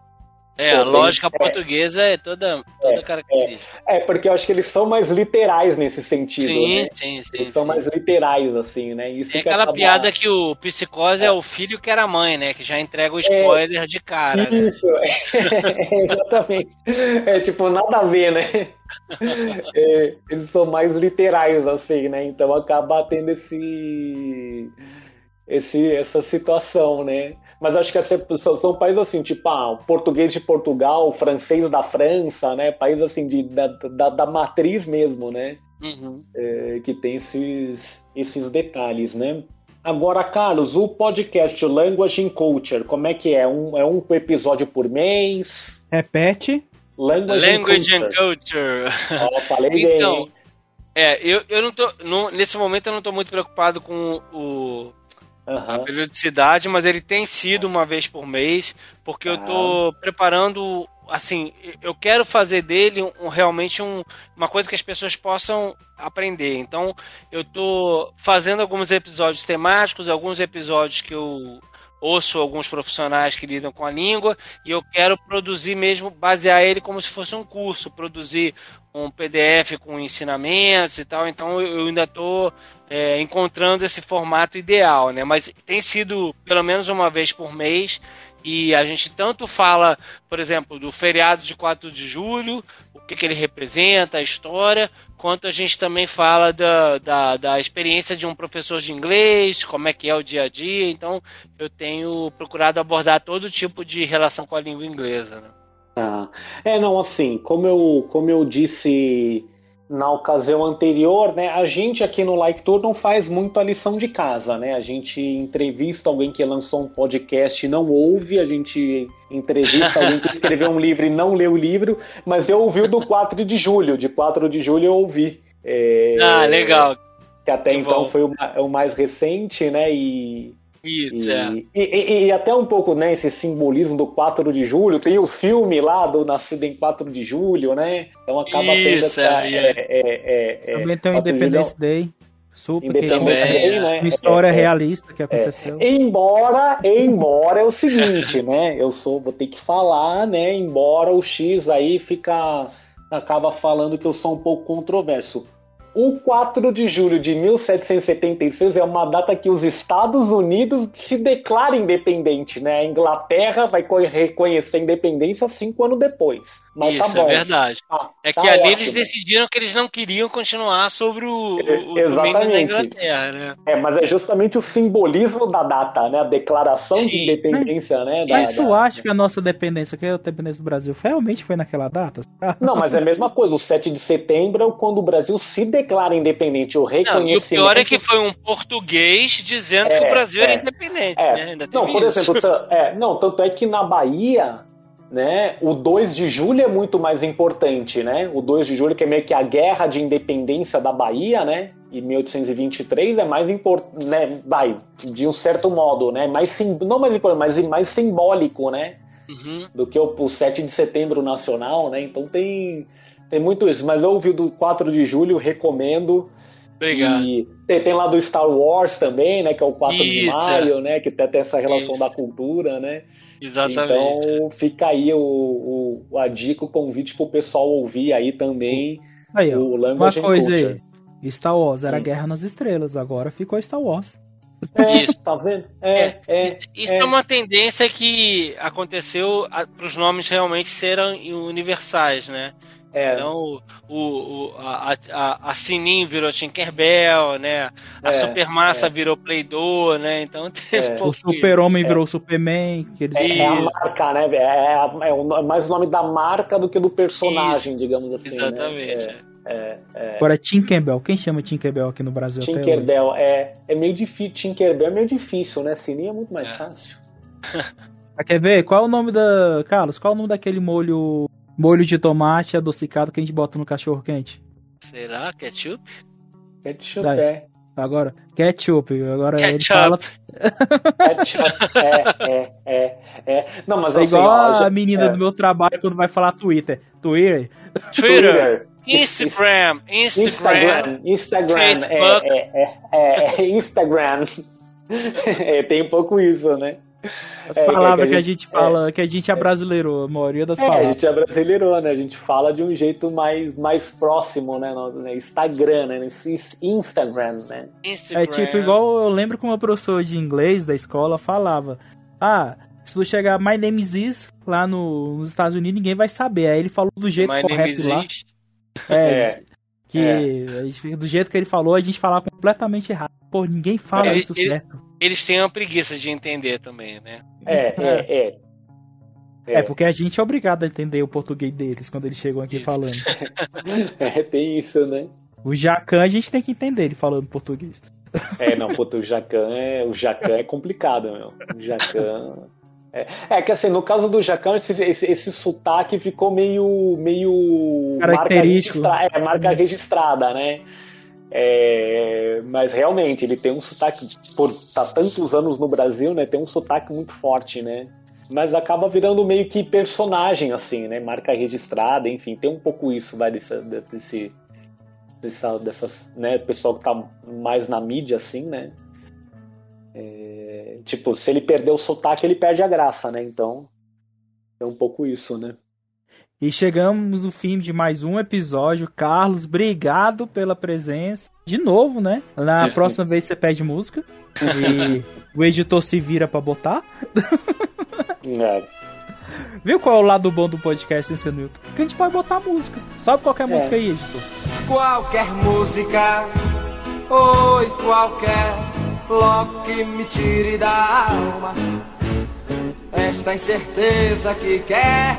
É, a lógica é, portuguesa é toda, toda é, característica. É, é, porque eu acho que eles são mais literais nesse sentido. Sim, né? sim, sim. Eles sim. são mais literais, assim, né? Isso Tem aquela acaba... piada que o psicose é. é. o filho que era mãe, né? Que já entrega o spoiler é, de cara. Né? Isso, né? exatamente. É tipo, nada a ver, né? eles são mais literais, assim, né? Então acaba tendo esse. Esse, essa situação, né? Mas acho que são, são países assim, tipo, ah, português de Portugal, francês da França, né? Países assim, de, da, da, da matriz mesmo, né? Uhum. É, que tem esses, esses detalhes, né? Agora, Carlos, o podcast Language and Culture, como é que é? Um, é um episódio por mês? Repete. Language, Language and Culture. And culture. falei então, bem. É, eu, eu não tô. No, nesse momento eu não tô muito preocupado com o Uhum. a periodicidade, mas ele tem sido uma vez por mês, porque eu tô preparando, assim, eu quero fazer dele um, realmente um, uma coisa que as pessoas possam aprender. Então, eu tô fazendo alguns episódios temáticos, alguns episódios que eu ouço alguns profissionais que lidam com a língua e eu quero produzir mesmo, basear ele como se fosse um curso, produzir um PDF com ensinamentos e tal. Então eu ainda estou é, encontrando esse formato ideal, né? Mas tem sido pelo menos uma vez por mês e a gente tanto fala, por exemplo, do feriado de 4 de julho, o que, que ele representa, a história, quanto a gente também fala da, da, da, experiência de um professor de inglês, como é que é o dia a dia. Então, eu tenho procurado abordar todo tipo de relação com a língua inglesa. Né? Ah, é, não, assim, como eu, como eu disse na ocasião anterior, né, a gente aqui no Like Tour não faz muito a lição de casa, né? A gente entrevista alguém que lançou um podcast e não ouve, a gente entrevista alguém que escreveu um livro e não leu o livro, mas eu ouvi o do 4 de julho, de 4 de julho eu ouvi. É, ah, legal. Que até que então bom. foi o, o mais recente, né? E isso, e, é. E, e, e, até um pouco, né, esse simbolismo do 4 de julho, tem o filme lá do Nascido em 4 de julho, né? Então acaba Isso, tendo essa. É, é, é, é, Também tem o Independence Day. Super, Independence que Day, né? Uma história realista que aconteceu. Embora, embora é o seguinte, né? Eu sou, vou ter que falar, né? Embora o X aí fica acaba falando que eu sou um pouco controverso. O 4 de julho de 1776 é uma data que os Estados Unidos se declaram independente, né? A Inglaterra vai reconhecer a independência cinco anos depois. Mas Isso, tá é verdade. Ah, é tá que ali ótimo. eles decidiram que eles não queriam continuar sobre o, o Exatamente. da Inglaterra, né? É, mas é justamente o simbolismo da data, né? A declaração Sim. de independência, mas, né? Da, mas tu da, acha que a nossa dependência, que é a dependência do Brasil, realmente foi naquela data? Não, mas é a mesma coisa. O 7 de setembro é quando o Brasil se declara independente. O reconhecimento... Não, e o pior é que foi um português dizendo é, que o Brasil é, era independente, é. né? Ainda não, por isso. exemplo, é, não, tanto é que na Bahia né? O 2 de julho é muito mais importante, né? O 2 de julho, que é meio que a guerra de independência da Bahia, né? E 1823 é mais importante, né? Vai, de um certo modo, né? Mais sim, não mais importante, mas mais simbólico, né? Uhum. Do que o, o 7 de setembro nacional, né? Então tem, tem muito isso. Mas eu ouvi do 4 de julho, recomendo. Obrigado. E tem, tem lá do Star Wars também, né? Que é o 4 de Isso, maio, né? Que tem até essa relação Isso. da cultura, né? Exatamente. Então fica aí o, o, a dica, o convite pro pessoal ouvir aí também Aí, ó. o Uma Language and coisa Culture. aí. Star Wars era Hum. Guerra nas Estrelas, agora ficou Star Wars. É, Isso. tá vendo? É, é. Isso é. é. uma tendência que aconteceu para os nomes realmente serem universais, né? É. Então, o, o- a, a, a Sinim virou Tinkerbell, né? A É, Supermassa é. virou Play-Doh, né? Então, tem É. um O Super-Homem É. virou Superman. Que eles... É, é a Isso. marca, né? É, é o- é mais o nome da marca do que do personagem, digamos assim. isso. Exatamente. Né? É, é, Agora, Tinkerbell. Quem chama Tinkerbell aqui no Brasil? Tinkerbell é, é meio difícil. Tinkerbell é meio difícil, né? Sininho é muito mais É. fácil. Ah, Quer ver? Qual é o nome da. Carlos, qual é o nome daquele molho. Molho de tomate adocicado que a gente bota no cachorro quente? Será? Ketchup? Ketchup, Vai. é. Agora, ketchup. Agora ele Ketchup. fala. Ketchup, é, é, é, é. Não, mas É assim, igual ó, a menina é. do meu trabalho quando vai falar Twitter. Twitter. Twitter. Instagram. Instagram. Instagram, Instagram, Facebook. é, é, é, é, Instagram. É, tem um pouco isso, né? As É, palavras que que a a gente- gente fala, que a gente é brasileiro, a maioria das É, a palavras. gente é brasileiro, né? A gente fala de um jeito mais, mais próximo, né? No- né? Instagram, né? Ins- Instagram, né? Instagram. É tipo igual eu lembro que uma professora de inglês da escola falava: Ah, se tu chegar My name is Is lá no- nos Estados Unidos, ninguém vai saber. Aí ele falou do jeito My correto is lá. Ish. É, É. que a gente fica- do jeito que ele falou, a gente falava completamente errado. Pô, ninguém fala Ele- isso ele- certo. Eles têm uma preguiça de entender também, né? É, é, é. É. porque a gente é obrigado a entender o português deles quando eles chegam aqui Isso. falando. É, tem isso, né? O Jacan a gente tem que entender ele falando português. É, não, puta, o Jacan é, o Jacan é complicado, meu. O Jacan. É, é que assim, no caso do Jacan, esse, esse, esse sotaque ficou meio. meio. marca, Característico. registra- é, marca registrada, né? É, mas realmente, ele tem um sotaque, por estar tantos anos no Brasil, né? Tem um sotaque muito forte, né? Mas acaba virando meio que personagem, assim, né? Marca registrada, enfim, tem um pouco isso, vai, desse, desse, dessa, dessas, né? Pessoal que tá mais na mídia, assim, né? É, tipo, se ele perder o sotaque, ele perde a graça, né? Então, é um pouco isso, né? E chegamos no fim de mais um episódio. Carlos, obrigado pela presença. De novo, né? Na próxima vez você pede música. E o editor se vira pra botar. É, Viu qual é o lado bom do podcast esse Newton? Que a gente pode botar música. Sobe qualquer música aí, editor. Qualquer música, oi, qualquer, logo que me tire da alma. Esta incerteza que quer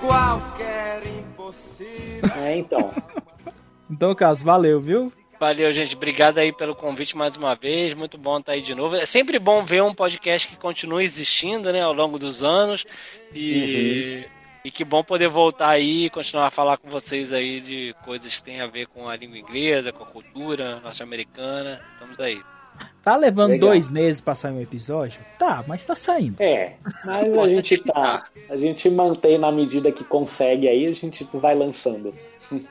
qualquer impossível. é, então. Então, Carlos, valeu, viu? Valeu, gente. Obrigado aí pelo convite mais uma vez. Muito bom estar aí de novo. É sempre bom ver um podcast que continua existindo, né, ao longo dos anos. E, e que bom poder voltar aí e continuar a falar com vocês aí de coisas que têm a ver com a língua inglesa, com a cultura norte-americana. Estamos aí. Tá levando Legal. dois meses pra sair um episódio? Tá, mas tá saindo. É, mas a gente tá. A gente mantém na medida que consegue aí, a gente vai lançando.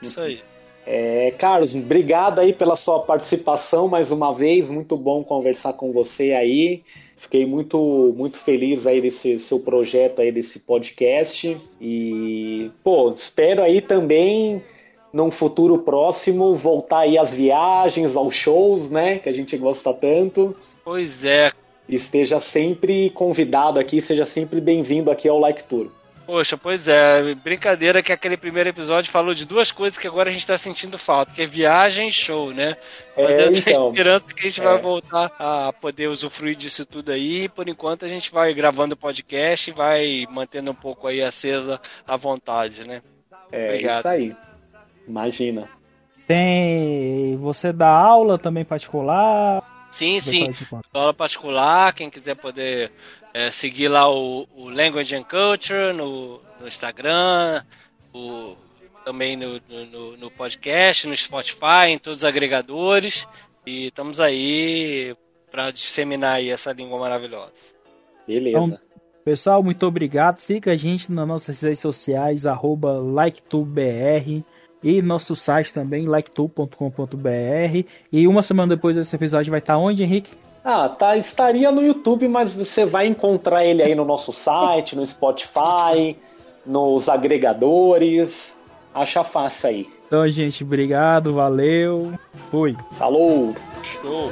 Isso aí. É, Carlos, obrigado aí pela sua participação mais uma vez. Muito bom conversar com você aí. Fiquei muito, muito feliz aí desse seu projeto aí, desse podcast. E, pô, espero aí também, num futuro próximo, voltar aí às viagens, aos shows, né? Que a gente gosta tanto. Pois é. Esteja sempre convidado aqui, seja sempre bem-vindo aqui ao Like Tour. Poxa, pois é. Brincadeira que aquele primeiro episódio falou de duas coisas que agora a gente tá sentindo falta, que é viagem e show, né? Mas É, eu tenho então. esperança que a gente É. vai voltar a poder usufruir disso tudo aí. Por enquanto a gente vai gravando podcast e vai mantendo um pouco aí acesa a vontade, né? É Obrigado. isso aí. Imagina. Tem. Você dá aula também particular? Sim, sim. Aula particular, quem quiser poder é, seguir lá o, o Language and Culture no, no Instagram, o- também no, no- no- no podcast, no Spotify, em todos os agregadores. E estamos aí para disseminar aí essa língua maravilhosa. Beleza. Então, Pessoal, muito obrigado. Siga a gente nas nossas redes sociais, arroba LikeTubeBR. E nosso site também, liketool.com.br. E uma semana depois desse episódio vai estar onde, Henrique? Ah, tá, estaria no YouTube, mas você vai encontrar ele aí no nosso site, no Spotify, nos agregadores. Acha fácil aí. Então, gente, obrigado, valeu, fui. Falou! Show!